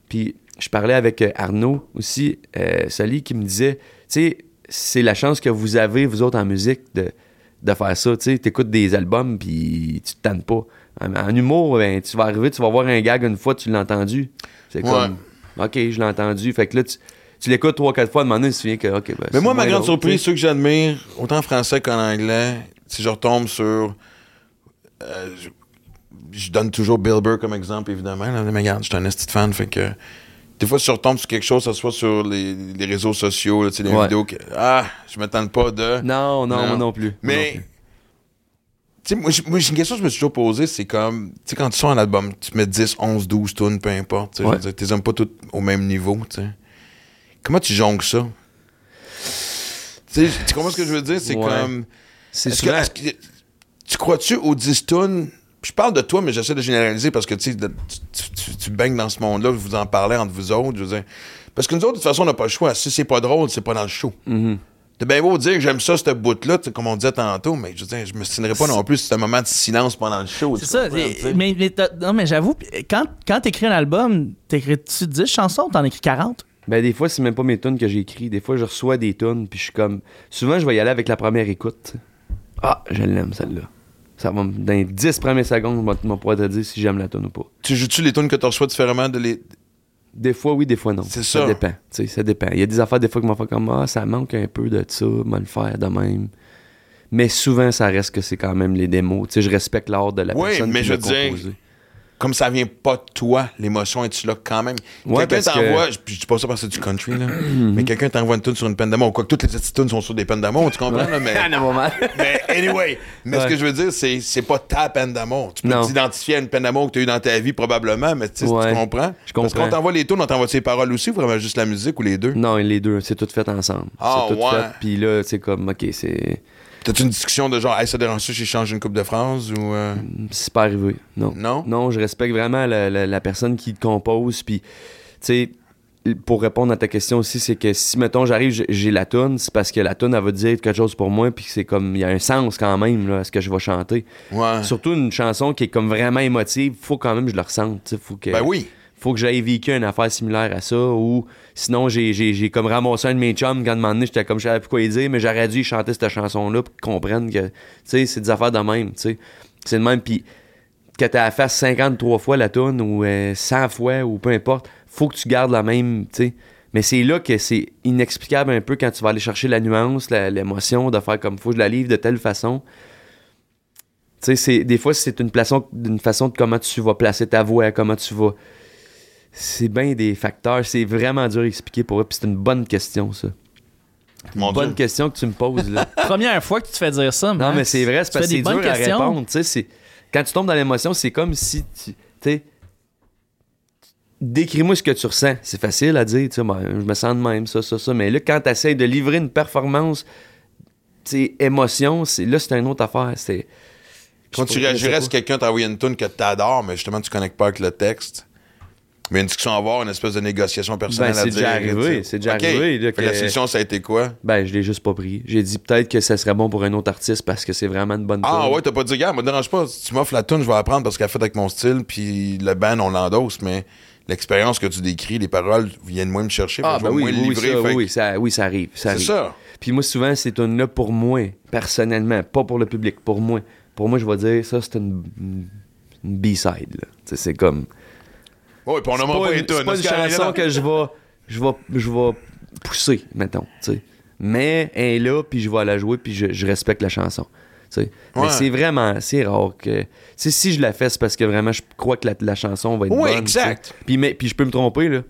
Puis je parlais avec euh, Arnaud aussi, euh, Sally, qui me disait, tu sais, c'est la chance que vous avez, vous autres, en musique, de, de faire ça, tu sais. T'écoutes des albums, puis tu te tannes pas. En, en humour, ben, tu vas arriver, tu vas voir un gag une fois, tu l'as entendu. C'est Ouais. comme, OK, je l'ai entendu. Fait que là, tu, tu l'écoutes trois, quatre fois, à un moment donné, tu te souviens que, OK, ben, Mais moi, ma grande surprise, ceux que j'admire, autant en français qu'en anglais, si je retombe sur. euh, je, je donne toujours Bill Burr comme exemple, évidemment. là, mais regarde, je suis un esti fan, fait que. Des fois, si je retombe sur quelque chose, que ce soit sur les, les réseaux sociaux, tu sais, Ouais. vidéos que. Ah, je m'attends pas de. Non, non, Non. moi non plus. Mais. Tu sais, moi, j'ai- moi, une question que je me suis toujours posée, c'est comme, tu sais, quand tu sors un album, tu mets 10, 11, 12 tunes, peu importe, tu Ouais. les aimes pas toutes au même niveau, tu sais. Comment tu jongles ça? Tu comprends ce que je veux dire? C'est Ouais. comme... C'est que, que- tu crois-tu aux 10 tunes? Je parle de toi, mais j'essaie de généraliser parce que tu, sais, de- tu, tu- tu baignes dans ce monde-là, je vous en parlais entre vous autres. Je veux dire. Parce que nous autres, de toute façon, on n'a pas le choix. Si c'est pas drôle, c'est pas dans le show. Mhm. T'as bien beau dire que j'aime ça, cette bout-là, comme on disait tantôt, mais je veux dire, je me signerais pas non plus si c'est un moment de silence pendant le show. C'est ça. mais, non, mais j'avoue, quand, quand t'écris un album, t'écris-tu 10 chansons ou t'en écris 40? Ben, des fois, c'est même pas mes tunes que j'ai écrites. Des fois, je reçois des tunes, puis je suis comme. Souvent, je vais y aller avec la première écoute. Ah, je l'aime, celle-là. Ça va dans les 10 premières secondes, on va- on pourra te dire si j'aime la tune ou pas. Tu joues-tu les tunes que tu reçois différemment de les. Des fois, oui, des fois, non. C'est Ça ça. dépend. ça dépend. Il y a des affaires, des fois, qui m'ont fait comme Ah, ça manque un peu de ça, me le faire de même. Mais souvent, ça reste que c'est quand même les démos. Tu sais, je respecte l'art de la Oui, personne mais qui je veux dire. Comme ça vient pas de toi, l'émotion est-tu là quand même? Ouais, quelqu'un parce que- t'envoie, je dis pas ça parce que c'est du country, là, mais quelqu'un t'envoie une tune sur une peine d'amour. Quoi que toutes les petites tunes sont sur des peines d'amour, tu comprends? Là, mais, (laughs) Ah, (laughs) mais anyway, mais ce que je veux dire, c'est c'est pas ta peine d'amour. Tu peux Non. t'identifier à une peine d'amour que tu as eue dans ta vie, probablement, mais tu sais, Ouais. tu comprends? Je Parce comprends. qu'on t'envoie les tunes, on t'envoie ses paroles aussi, ou vraiment juste la musique ou les deux? Non, les deux, c'est tout fait ensemble. Ah, c'est tout ouais. fait. Puis là, c'est comme, OK, c'est. T'as-tu une discussion de genre, hey, ça dérange ça, j'échange une coupe de phrases ou. euh, C'est pas arrivé. Non. Non? Non, je respecte vraiment la, la- la personne qui te compose. Puis, tu sais, pour répondre à ta question aussi, c'est que si, mettons, j'arrive, j'ai- la toune, c'est parce que la toune, elle va dire quelque chose pour moi. Puis c'est comme, il y a un sens quand même là, à ce que je vais chanter. Ouais. Surtout une chanson qui est comme vraiment émotive, faut quand même que je le ressente. Faut que, Ben oui. Faut que j'aille vécu une affaire similaire à ça, ou sinon, j'ai, comme ramassé un de mes chums quand un moment donné, j'étais comme, je savais plus quoi dire, mais j'aurais dû chanter cette chanson-là pour qu'ils comprennent que, c'est des affaires de même. C'est de même, puis que tu la fasses 53 fois la tune ou euh, 100 fois ou peu importe, faut que tu gardes la même, tu. Mais c'est là que c'est inexplicable un peu quand tu vas aller chercher la nuance, l'émotion, de faire comme faut que je la livre de telle façon. Tu sais, des fois, c'est une, une façon de comment tu vas placer ta voix, comment tu vas. C'est bien des facteurs. C'est vraiment dur à expliquer pour eux. Puis c'est une bonne question, ça. Mon bonne Dieu. question que tu me poses, là. (laughs) Première fois que tu te fais dire ça, Non, Max. mais c'est vrai, c'est parce que c'est des dur bonnes à questions. répondre. tu sais, c'est- Quand tu tombes dans l'émotion, c'est comme si tu. tu sais, Décris-moi ce que tu ressens. C'est facile à dire, tu sais, ben, je me sens de même, ça, ça, ça. Mais là, quand tu essaies de livrer une performance, tu sais, émotion, c'est, là, c'est une autre affaire. C'est, Quand tu réagirais que quelqu'un t'a envoyé une tune que t'adores, mais justement, tu connectes pas avec le texte. Mais une discussion à avoir, une espèce de négociation personnelle Ben, à c'est dire. déjà arrivé, c'est déjà arrivé, là, Fait que La solution, ça a été quoi? Ben, je l'ai juste pas pris. J'ai dit peut-être que ça serait bon pour un autre artiste parce que c'est vraiment une bonne Ah tune. ouais, t'as pas dit, gars, me dérange pas. Si tu m'offres la tune, je vais apprendre parce qu'elle est faite avec mon style, puis le band, on l'endosse, mais l'expérience que tu décris, les paroles viennent moins me chercher. Ah, fait ben oui, moins oui, livrer. ça, fait oui, ça, oui, ça arrive. Ça C'est ça. Puis moi, souvent, c'est une là pour moi, personnellement, pas pour le public, pour moi. Pour moi, je vais dire, ça, c'est une, une B-side. C'est comme. Ouais, puis on nommera pas, une, c'est pas une chanson que je vais, je vais, je vais pousser, mettons. Mais elle est là, puis je vais la jouer, puis je, je respecte la chanson. Ouais. Mais c'est vraiment, c'est rare que. si je la fais, c'est parce que vraiment, je crois que la, la chanson va être Oui, bonne. exact. Puis, mais, puis je peux me tromper, là.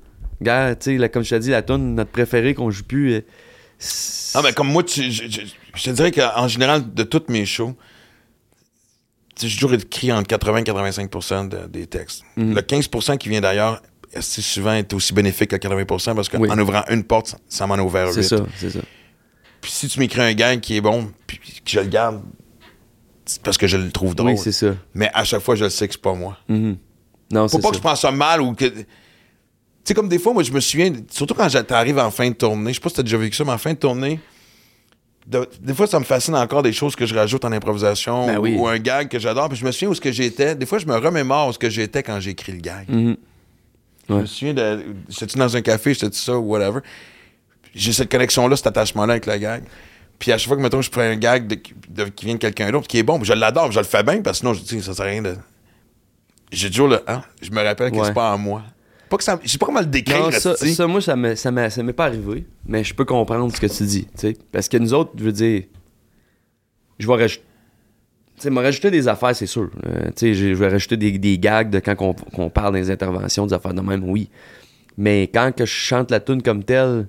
Regarde, tu sais, comme je t'ai dit, la tune notre préférée qu'on joue plus. euh, Ah, mais comme moi, tu- je, je- je te dirais qu'en général, de toutes mes shows, j'ai toujours écrit entre 80 et 85 de- des textes. Mhm. Le 15% qui vient d'ailleurs, assez souvent est aussi bénéfique que 80% parce qu'en Oui. ouvrant une porte, ça- ça m'en a ouvert C'est huit. ça, c'est ça. Puis si tu m'écris un gag qui est bon, puis que je le garde, c'est parce que je le trouve drôle. Oui, c'est ça. mais à chaque fois, je le sais que c'est pas moi. Mhm. Non, Faut c'est pas ça. que je prends ça mal ou que. Tu sais, comme des fois, moi, je me souviens, surtout quand t'arrives en fin de tournée, je sais pas si t'as déjà vécu ça, mais en fin de tournée, de- des fois, ça me fascine encore des choses que je rajoute en improvisation Ben ou, oui. ou un gag que j'adore. Puis je me souviens où ce que j'étais. Des fois, je me remémore où ce que j'étais quand j'ai écrit le gag. Mhm. Je me souviens de. J'étais dans un café, j'étais ça ou whatever. J'ai cette connexion-là, cet attachement-là avec le gag. Puis à chaque fois que, mettons, je prends un gag de- de- qui vient de quelqu'un d'autre, qui est bon, je l'adore, je le fais bien, parce que sinon, je dis, ça sert à rien de. J'ai toujours le. Hein? Je me rappelle que Ouais. c'est pas en moi. Pas que ça. Je sais pas comment le décrire, Non, ça, moi, ça m'est ça m'est- ça m'est pas arrivé, mais je peux comprendre ce que tu dis, tu sais. Parce que nous autres, je veux dire, je vais rajouter. Tu me rajouter des affaires, c'est sûr. Euh, tu sais, je vais rajouter des, des gags de quand on, qu'on parle des interventions, des affaires de même, oui. Mais quand que je chante la tune comme telle,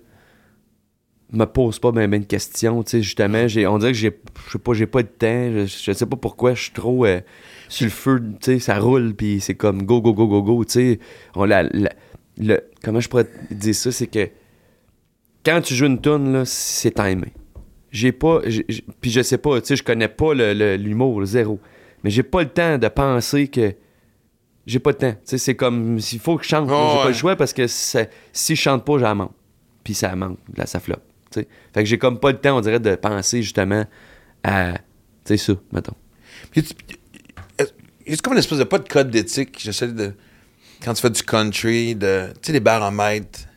me pose pas ben, ben de questions, tu sais, justement, j'ai, on dirait que j'ai, je sais pas, j'ai pas de temps, je, je sais pas pourquoi, je suis trop euh, sur le feu, tu sais, ça roule, puis c'est comme go, go, go, go, go, tu sais, on la, la- le, comment je pourrais te dire ça, c'est que quand tu joues une tune là, c'est timé. J'ai pas, puis je sais pas, tu sais, je connais pas le- le- l'humour, le zéro, mais j'ai pas le temps de penser que j'ai pas le temps. Tu sais, c'est comme s'il faut que je chante, Oh, j'ai pas le choix parce que si je chante pas, j'en manque. Puis ça manque, là ça floppe. Fait que j'ai comme pas le temps, on dirait, de penser justement à, tu sais ça, mettons. C'est comme une espèce de pas de code d'éthique. J'essaie de. Quand tu fais du country, de. Tu sais, les baromètres.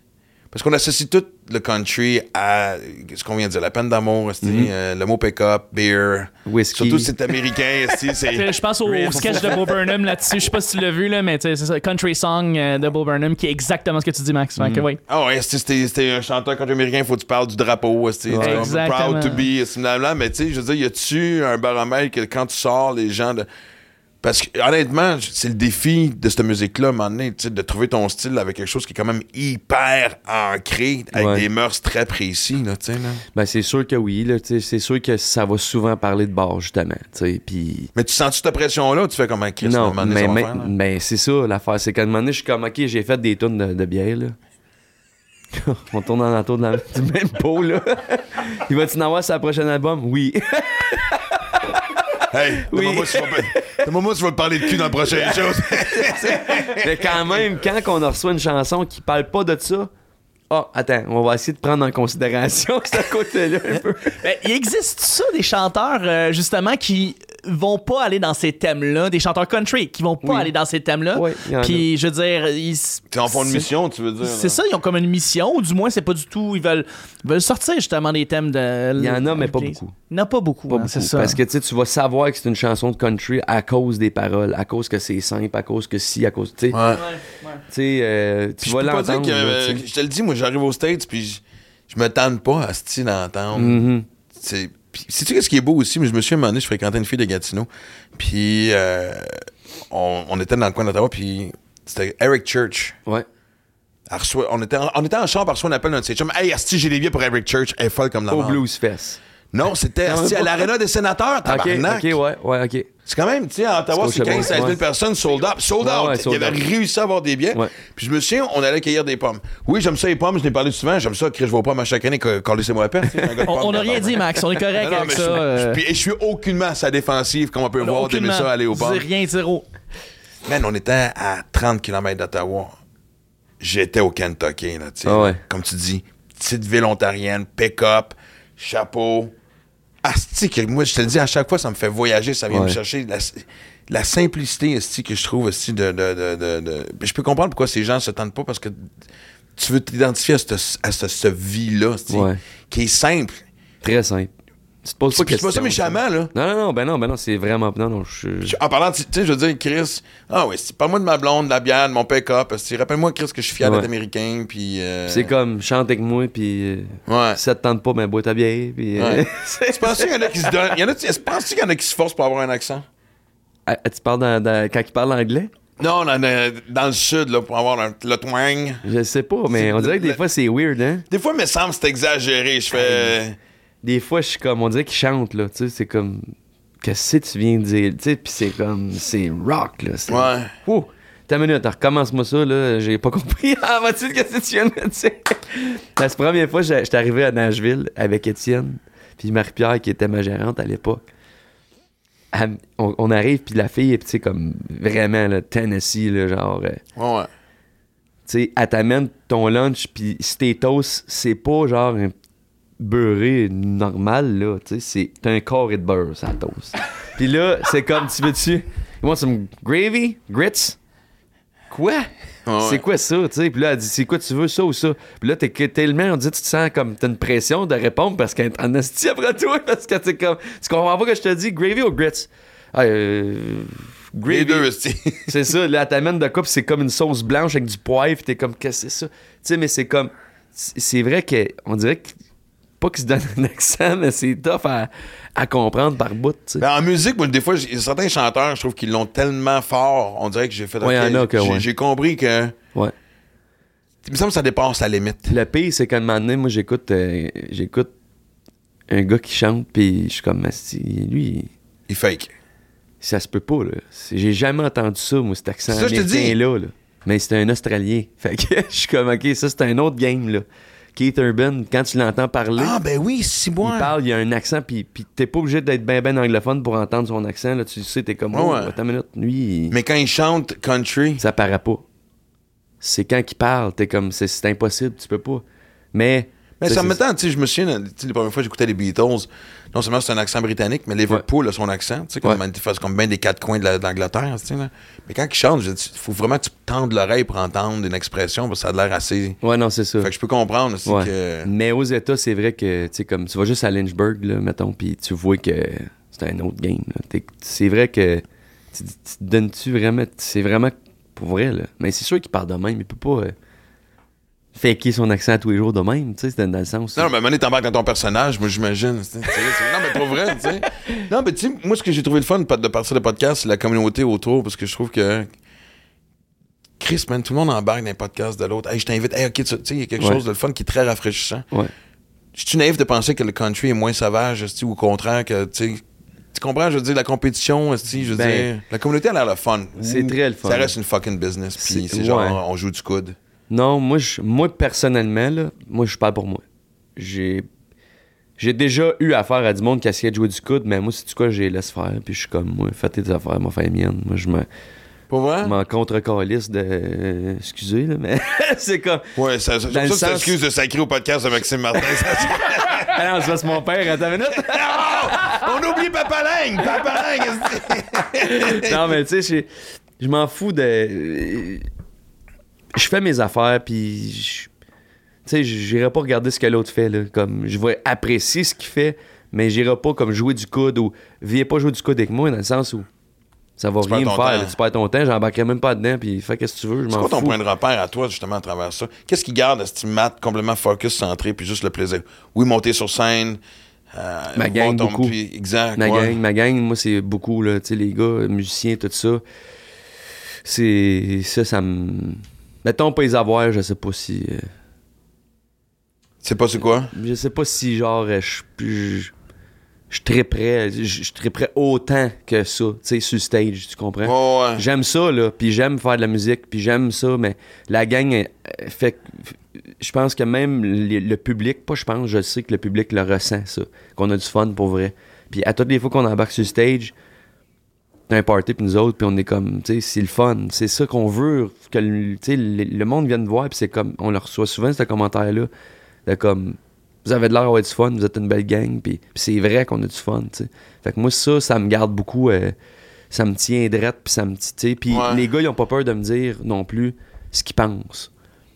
Parce qu'on associe tout le country à ce qu'on vient de dire, la peine d'amour, esti, euh, le mot pick-up, beer. Whisky. Surtout si c'est américain, (laughs) Je pense au, au sketch de Bo Burnham là-dessus. Je sais pas si tu l'as vu, là, mais tu sais, c'est ça, Country Song euh, de Bo Burnham qui est exactement ce que tu dis, Max. Fait que, oui. Ah ouais, c'était un chanteur country américain, faut que tu parles du drapeau, Exactement. proud to be, blablabla. mais tu sais, je veux dire, y a-tu un baromètre que quand tu sors, les gens de. Parce que, honnêtement, c'est le défi de cette musique-là, à un moment donné, de trouver ton style avec quelque chose qui est quand même hyper ancré, avec Ouais. des mœurs très précis, là. Ben c'est sûr que oui, là, c'est sûr que ça va souvent parler de bar, justement. Mais tu sens-tu cette pression-là ou tu fais comme un Chris, à un Non, donné, mais, mais, mais c'est ça l'affaire. C'est qu'à un moment donné, je suis comme, OK, j'ai fait des tonnes de, de bière, là. (laughs) On tourne dans l'entour de la, (laughs) du même pot, là. (laughs) Il va-tu en avoir sur le prochain album? Oui. Hey, Oui. oui. moi, moi, tu vas te parler de cul dans la prochaine (laughs) chose. Mais quand même, quand on reçoit une chanson qui parle pas de ça, ah, attends, on va essayer de prendre en considération (laughs) ce côté-là un peu. Ben, il existe ça des chanteurs euh, justement qui vont pas aller dans ces thèmes-là, des chanteurs country qui vont pas Oui. aller dans ces thèmes-là. Puis, je veux dire, ils. T'es en fond de mission, tu veux dire. C'est ça, ils ont comme une mission, ou du moins, c'est pas du tout. Ils veulent, ils veulent sortir justement des thèmes de. Il y en a, mais pas beaucoup. Il n'y en a pas beaucoup, Pas hein, beaucoup. c'est ça. Parce que tu sais, tu vas savoir que c'est une chanson de country à cause des paroles, à cause que c'est simple, à cause que si, à cause. Tu sais, Ouais. Euh, tu vas peux pas dire l'entendre. euh, je te le dis, moi, j'arrive aux States, puis je, je me tente pas à ce d'entendre. C'est- puis Sais-tu qu'est-ce qui est beau aussi? Mais je me suis un moment donné, je fréquentais une fille de Gatineau. Puis euh, on, on était dans le coin d'Ottawa, puis c'était Eric Church. Ouais. Reçoit- on, était en, on était en chambre, elle reçoit un appel d'un de ses chums. Hey, Asti, j'ai des billets pour Eric Church. Elle est folle comme la Au mort. Blues Fest. Non, c'était à l'Arena des sénateurs, Ok, tabarnak. ok, ouais, ouais, ok. C'est quand même, tu sais, à Ottawa, c'est Scotia 15 16 000 ouais. personnes sold up. Sold Ouais, out. ouais, sold Il avait out. réussi à avoir des billets. Ouais. Puis je me souviens, on allait cueillir des pommes. Oui, j'aime ça les pommes, je l'ai parlé souvent. J'aime ça, je vois pommes à chaque année, laissez-moi la peine. On- n'a rien dit, Max. On est correct Non, non, avec mais ça. je, euh, je- puis- et je suis aucunement à sa défensive, comme on peut voir, d'aimer ça aller aux Dis pommes. rien, zéro. Man, on était à 30 km d'Ottawa. J'étais au Kentucky, là, tu sais. Ah ouais. Comme tu dis, petite ville ontarienne, pick-up, chapeau. Asti, que moi, je te le dis, à chaque fois, ça me fait voyager, ça vient Ouais. me chercher. La, la simplicité, asti, que je trouve, asti, de, de, de, de- de- Puis Je peux comprendre pourquoi ces gens se tentent pas, parce que tu veux t'identifier à cette, à cette, cette vie-là, Ouais. qui est simple. Très simple. Tu te poses pas de Puis c'est pas ça méchamment, là. Non, non, non, ben non, ben non, c'est vraiment. Non, non, je. En parlant, tu tu sais, je veux dire, Chris, ah oui, c'est- parle-moi de ma blonde, de la bière, de mon pick-up. Rappelle-moi, Chris, que je suis fier Ouais. d'être américain, puis. euh, C'est comme, chante avec moi, puis. euh, Ouais. Si ça te tente pas, ben bois ta bière, puis. euh, Ouais. (laughs) tu penses qu'il y en a qui se donnent. il Y en a, tu penses qu'il y en a qui se forcent pour avoir un accent? Ah, tu parles dans, dans- quand il parle anglais? Non, dans, dans- dans le sud, là, pour avoir un, le twang. Je sais pas, mais on dirait que des fois c'est weird, hein? Des fois, il me semble que c'est exagéré. Je fais. Des fois, je suis comme, on dirait qu'il chante, là, tu sais, c'est comme. Qu'est-ce que tu viens de dire, tu sais, puis c'est comme, c'est rock, là. Ouais. Ouh! T'as minute, recommence-moi ça, là, j'ai pas compris. (laughs) Ah, vas-tu qu'est-ce que tu viens de dire? La première fois, j'étais arrivé à Nashville avec Étienne, puis Marie-Pierre, qui était ma gérante à l'époque. On, on arrive, puis la fille, tu sais, comme, vraiment, là, Tennessee, là, genre... euh, Ouais, tu sais, elle t'amène ton lunch, puis si tes toasts, c'est pas genre un beurré normal, là, tu sais, c'est un carré de beurre, ça toast. (laughs) puis là, c'est comme, tu veux-tu, you want some gravy, grits? Quoi? C'est ouais. quoi ça, tu sais? Puis là, elle dit, c'est quoi tu veux, ça ou ça? Puis là, t'es tellement, on dit, tu te sens comme, t'as une pression de répondre parce qu'elle est en esti après toi, (laughs) parce que t'es comme, tu comprends pas que je te dis, gravy ou grits? Ah, euh, Les deux, esti. (laughs) c'est ça, là, elle t'amène de quoi, c'est comme une sauce blanche avec du poivre, t'es comme, qu'est-ce que c'est ça? Tu sais, mais c'est comme, c'est c'est vrai que, on dirait que, pas qu'il se donne un accent, mais c'est tough à, à comprendre par bout. Ben, en musique, moi, des fois, certains chanteurs, je trouve qu'ils l'ont tellement fort. On dirait que j'ai fait. Ouais, ok, y en a que, j'ai- ouais. Compris que. Ouais. Il me semble que ça dépasse la limite. Le pire, c'est qu'à un moment donné, moi, j'écoute, euh, j'écoute un gars qui chante, puis je suis comme, lui, Il fake. ça se peut pas, là. C'est- J'ai jamais entendu ça, moi, cet accent C'est américain-là, là. Mais c'était un Australien. Fait que (laughs) je suis comme, OK, ça, c'est un autre game, là. Keith Urban, quand tu l'entends parler, Ah, ben oui, si il moi. parle, il y a un accent, puis, puis t'es pas obligé d'être ben ben anglophone pour entendre son accent, là. Tu sais, t'es comme, Ouais, oh, ouais. attends une minute, lui, il- Mais quand il chante country, ça paraît pas. C'est quand il parle, t'es comme, c'est impossible, tu peux pas. Mais. Mais ça me tend, tu sais, je me souviens, les premières fois que j'écoutais les Beatles, non seulement c'est un accent britannique, mais Liverpool a son accent, tu sais, comme Ouais. comme bien des quatre coins de la- d'Angleterre, tu sais, là. Mais quand il chante, il faut vraiment que tu tendes l'oreille pour entendre une expression, parce que ça a l'air assez. Ouais, non, c'est ça. Fait que je peux comprendre aussi Ouais. que. Mais aux États, c'est vrai que, tu sais, comme, tu vas juste à Lynchburg, là, mettons, puis tu vois que c'est un autre game, là. T'es- C'est vrai que, tu, te donnes-tu vraiment, c'est vraiment pour vrai, là. Mais c'est sûr qu'il parle de même, il peut pas euh, faker son accent tous les jours de même, tu sais, c'est dans le sens. Non, mais à un moment t'embarques dans ton personnage, moi, j'imagine. c'est- Non, mais pour vrai, tu sais. (laughs) Non, mais tu sais, moi, ce que j'ai trouvé le fun de de partir de podcast, c'est la communauté autour, parce que je trouve que. Chris, man, tout le monde embarque dans les podcasts de l'autre. Hey, je t'invite. Hey, ok, tu tu sais, il y a quelque Ouais. chose de le fun qui est très rafraîchissant. Ouais. Je suis naïf de penser que le country est moins sauvage, esti, ou au contraire, que, tu sais. Tu comprends, je veux dire, la compétition, esti, je veux Ben, dire. La communauté a l'air le fun. c'est très le fun. Ça reste une fucking business, puis C'est- c'est genre, ouais. on joue du coude. Non, moi, je, moi personnellement, là, moi, je parle pour moi. J'ai. J'ai déjà eu affaire à du monde qui essayait de jouer du coude, mais moi, c'est du quoi, j'ai laisse faire, puis je suis comme, moi, fais tes affaires, moi, fais les miennes. Moi, je me. Pour vrai? M'en contre-calisse de. euh, excusez, là, mais (laughs) c'est comme. Ouais, ça, ça, ça, sens- excuse de sacrer au podcast de Maxime Martin. Ah non, c'est mon père, attends une minute. (laughs) On oublie Papa Lang! Papa Lang! (laughs) non, mais tu sais, je- je m'en fous de. Je fais mes affaires, puis. je- Tu sais, j'irai pas regarder ce que l'autre fait, là. Comme, je vais apprécier ce qu'il fait, mais j'irai pas comme jouer du coude ou. Viens pas jouer du coude avec moi, dans le sens où. Ça va Tu rien me faire. là. Tu perds ton temps, j'embarquerai même pas dedans, puis fais qu'est-ce que tu veux, je C'est m'en quoi ton point de repère à toi, justement, à travers ça? Qu'est-ce qui garde ce mat complètement focus, centré, puis juste le plaisir? Oui, monter sur scène. euh, Ma gang, ton- beaucoup. puis- exact. Ma ouais. gang, ma gang, moi, c'est beaucoup, là, tu sais, les gars, musiciens, tout ça. C'est. Ça, ça me. Mettons pas les avoir, je sais pas si. euh, C'est pas c'est quoi? Je sais pas si, genre, euh, je je- je triperais, je je triperais autant que ça, tu sais, sur stage, tu comprends? Ouais, ouais. J'aime ça, là, puis j'aime faire de la musique, puis j'aime ça, mais la gang euh, fait je pense que même le, le public, pas je pense, je sais que le public le ressent, ça, qu'on a du fun pour vrai. Puis à toutes les fois qu'on embarque sur stage, un party, puis nous autres, puis on est comme, tu sais, c'est le fun, c'est ça qu'on veut, que le, le, monde vienne voir, puis c'est comme, on le reçoit souvent, ce commentaire-là, de comme, vous avez de l'air d'avoir du fun, vous êtes une belle gang, puis, c'est vrai qu'on a du fun, tu sais. Fait que moi, ça, ça me garde beaucoup, euh, ça me tient drette, puis ça me, tu sais, puis Ouais. les gars, ils ont pas peur de me dire non plus ce qu'ils pensent.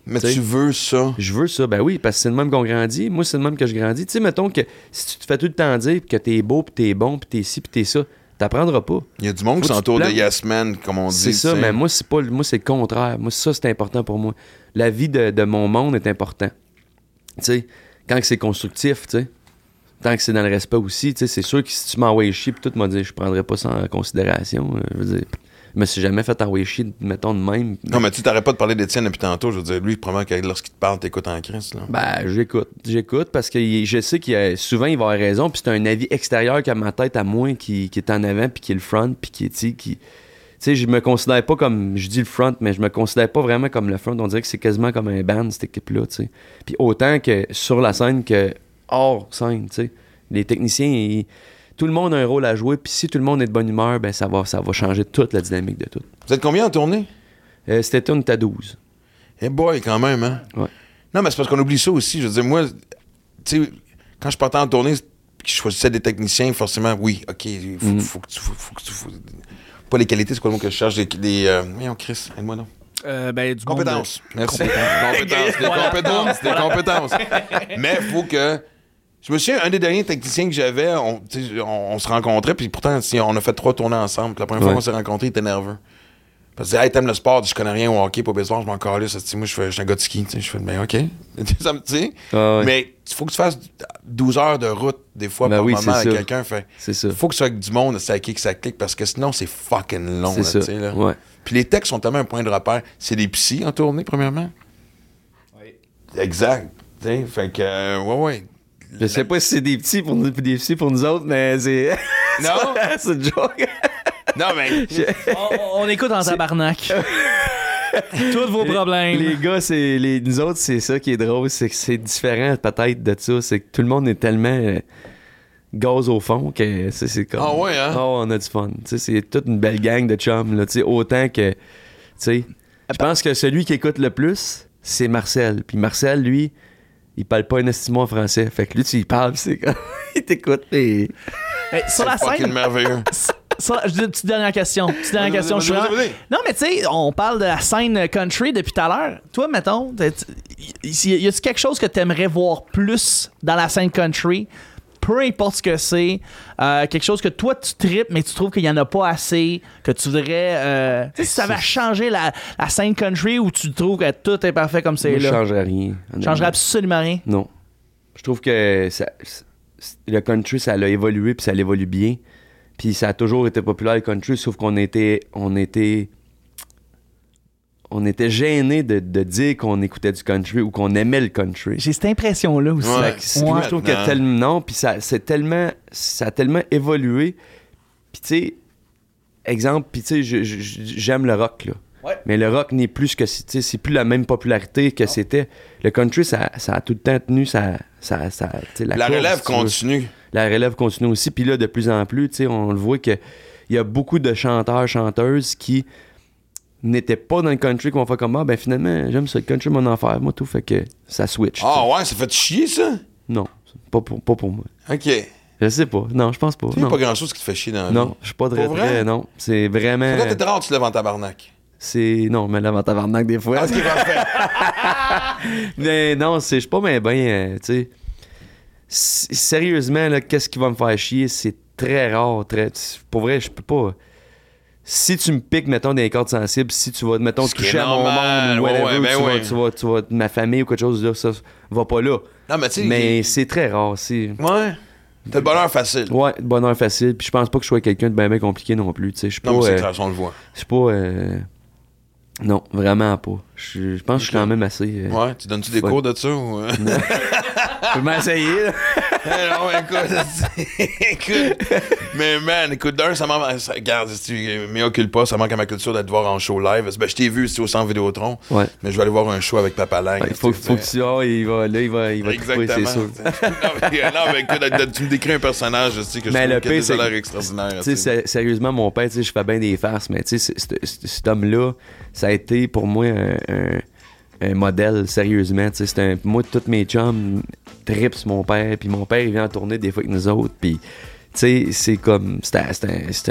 Mais tu veux ça? Je veux ça, ben oui, parce que c'est le même qu'on grandit. Moi, c'est le même que je grandis. Tu sais, mettons que si tu te fais tout le temps dire que t'es beau, puis t'es bon, puis t'es ci, puis t'es ça, t'apprendras pas. Il y a du monde qui Faut s'entoure de. Yes Man, comme on dit. C'est ça, mais moi, c'est pas moi, c'est le contraire. Moi, ça, c'est important pour moi. La vie de, de mon monde est important. Tu sais, quand c'est constructif, tu sais. Tant que c'est dans le respect aussi, tu sais, c'est sûr que si tu m'envoies chier, puis tout m'a dit, je prendrais pas ça en considération. euh, Je veux dire, je me suis jamais fait envoyer chier, mettons de même. Non, mais tu t'arrêtes pas de parler d'Étienne depuis tantôt. Je veux dire, lui, probablement que lorsqu'il te parle, t'écoutes en crise. Là. Ben, j'écoute. J'écoute parce que je sais qu'il souvent, il va avoir raison, puis c'est un avis extérieur qu'à ma tête à moi qui, qui est en avant, puis qui est le front, puis qui est, tu sais, qui... Tu sais, je me considère pas comme... Je dis le front, mais je me considère pas vraiment comme le front. On dirait que c'est quasiment comme un band, cette équipe-là, tu sais. Puis autant que sur la scène que hors scène, tu sais. Les techniciens, ils- tout le monde a un rôle à jouer, puis si tout le monde est de bonne humeur, ben ça va, ça va changer toute la dynamique de tout. Vous êtes combien en tournée? Euh, cet été, on était à 12. Eh boy, quand même, hein? Ouais. Non, mais c'est parce qu'on oublie ça aussi. Je veux dire, moi, tu sais, quand je partais en tournée, je choisissais des techniciens, forcément, oui, OK, il faut, Mhm. faut que tu. Faut, faut que tu faut- pas les qualités, c'est quoi le mot que je cherche? Des. des euh, voyons, Chris, aide-moi non. Euh, ben, du monde de- Compétences. Merci. Compétences. Des compétences. Des compétences. (laughs) Mais il faut que. Je me souviens, un des derniers techniciens que j'avais, on, se rencontrait, puis pourtant, si on a fait trois tournées ensemble. La première fois qu'on s'est rencontrés, il était nerveux. Parce que, hey, t'aimes le sport, je connais rien au hockey, pas baseball, je m'en calisse. Moi, je suis un gars de ski, je fais, ben, OK. (laughs) ça me. Ah ouais. Mais il faut que tu fasses 12 heures de route, des fois, Ben par oui, moment, c'est avec quelqu'un. Ça. faut que tu sois avec du monde, ça clique, ça clique, parce que sinon, c'est fucking long, là, ça. tu sais, là. Ouais. Puis les textes sont tellement un point de repère. C'est des psys en tournée, premièrement? Oui. Exact. Fait que, euh, ouais, ouais. Je sais pas si c'est des petits pour nous, des petits pour nous autres, mais c'est. (laughs) Non? (laughs) c'est une joke. Non, mais. (laughs) On, on écoute en tabarnak. Tous vos problèmes. Les gars, c'est. Les, nous autres, c'est ça qui est drôle, c'est que c'est différent peut-être de ça. C'est que tout le monde est tellement euh, gaz au fond que c'est c'est comme. Ah ouais, hein? Oh, on a du fun. Tu sais, c'est toute une belle gang de chums, là. Tu sais, autant que. Tu sais. Je pense que celui qui écoute le plus, c'est Marcel. Puis Marcel, lui, il parle pas un estimo en français. Fait que lui, tu y parles, pis c'est comme. (laughs) il t'écoute, et. Ben, sur la scène, merveilleux. (laughs) sur- je dis une petite dernière question. Petite dernière question. vas-y, je suis vas-y. Non, mais tu sais, on parle de la scène country depuis tout à l'heure. Toi, mettons, y, y a-tu quelque chose que t'aimerais voir plus dans la scène country? Peu importe ce que c'est, euh, quelque chose que toi tu tripes, mais tu trouves qu'il y en a pas assez, que tu voudrais. euh, tu sais, si ça va changer la, la scène country ou tu trouves que tout est parfait comme c'est Moi, je là? changerais rien. Changerait absolument rien. Non. Je trouve que ça- le country, ça a évolué, puis ça évolue bien. Puis ça a toujours été populaire, le country, sauf qu'on était, on était, on était gênés de, de dire qu'on écoutait du country ou qu'on aimait le country. J'ai cette impression-là aussi. Ouais. Fait que c'est- Ouais. moi, je trouve que tellement non, puis ça, c'est tellement, ça a tellement évolué. Puis tu sais, exemple, puis tu sais, j'aime le rock là. Ouais. Mais le rock n'est plus ce que c'est, tu sais, c'est plus la même popularité que c'était. Le country, ça, ça a tout le temps tenu sa- tu sais, la, relève veux. continue. La relève continue aussi. Puis là, de plus en plus, tu sais, on le voit que il y a beaucoup de chanteurs, chanteuses qui n'étaient pas dans le country, qui vont faire comme ah, ben finalement, j'aime ça, le country, mon enfer, moi tout, fait que ça switch. Ah ouais, ça fait chier, ça? Non, pas pour, pas pour moi. OK. Je sais pas. Non, je pense pas. Il a pas grand chose qui te fait chier dans la non je suis pas très, vrai? très. Non, c'est vraiment. Toi, t'es rare, tu lèves en tabarnak. C'est. Non, mais là, avant tabarnak des fois. Ah, ok, parfait. (laughs) Mais non, c'est. Je suis pas bien, ben, euh, tu sais. Sérieusement, là, qu'est-ce qui va me faire chier? C'est très rare. Très... Pour vrai, je peux pas. Si tu me piques, mettons, des cordes sensibles, si tu vas, mettons, Ce toucher à mon monde ou ouais, whatever, ouais, ben tu, vas, tu, vas, tu vas- ma famille ou quelque chose, là, ça va pas là. Non, mais tu. Mais c'est très rare. C'est. Ouais. T'as le bonheur facile. Ouais, bonheur facile. Puis je pense pas que je sois quelqu'un de bien, bien compliqué non plus. Tu sais, je suis pas. Non, mais c'est euh, clair, on le voit. je suis pas. euh, Non, vraiment pas. Je je pense que je suis quand même assez. euh, Ouais, tu donnes-tu des Ouais. cours de ça ou. euh? (laughs) Je peux m'essayer, là. Eh non, écoute, (laughs) écoute. Mais man, écoute, d'un, ça manque. ça- Regarde, si tu m'occupe pas, ça manque à ma culture d'être voir en show live. Ben, je t'ai vu ici au centre Vidéotron, Ouais. mais je vais aller voir un show avec Papa Lang. Il faut, faut que tu. Ah, il va, là, il va, il va c'est sûr. (laughs) non, mais, non, mais écoute, tu me décris un personnage, je sais que je Mais trouve le pire, ça a c'est extraordinaire. Tu sais, sé- sérieusement, mon père, tu sais, je fais bien des farces, mais tu sais, c'est- c'est- c'est- cet homme-là, ça a été pour moi un, un- un modèle, sérieusement. C'est un- moi, tous mes chums tripent sur mon père, puis mon père, il vient en tourner des fois avec nous autres, puis c'est comme, c'est un,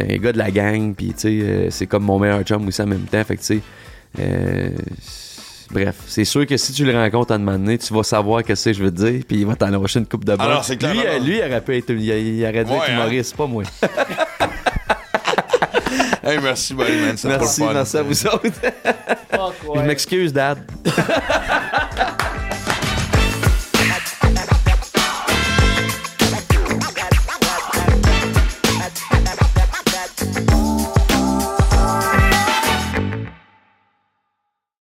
un- gars de la gang, puis euh, c'est comme mon meilleur chum aussi en même temps, fait que tu sais, euh, Bref, c'est sûr que si tu le rencontres à un moment donné, tu vas savoir ce que je veux te dire, puis il va t'enrocher une coupe de Ah clair, lui, lui, il aurait pu être, il, il aurait dû Ouais, être hein? humoriste, pas moi. (laughs) Hey, merci, buddy, man. Merci, merci à vous autres. Fuck, Je m'excuse, Dad. (laughs)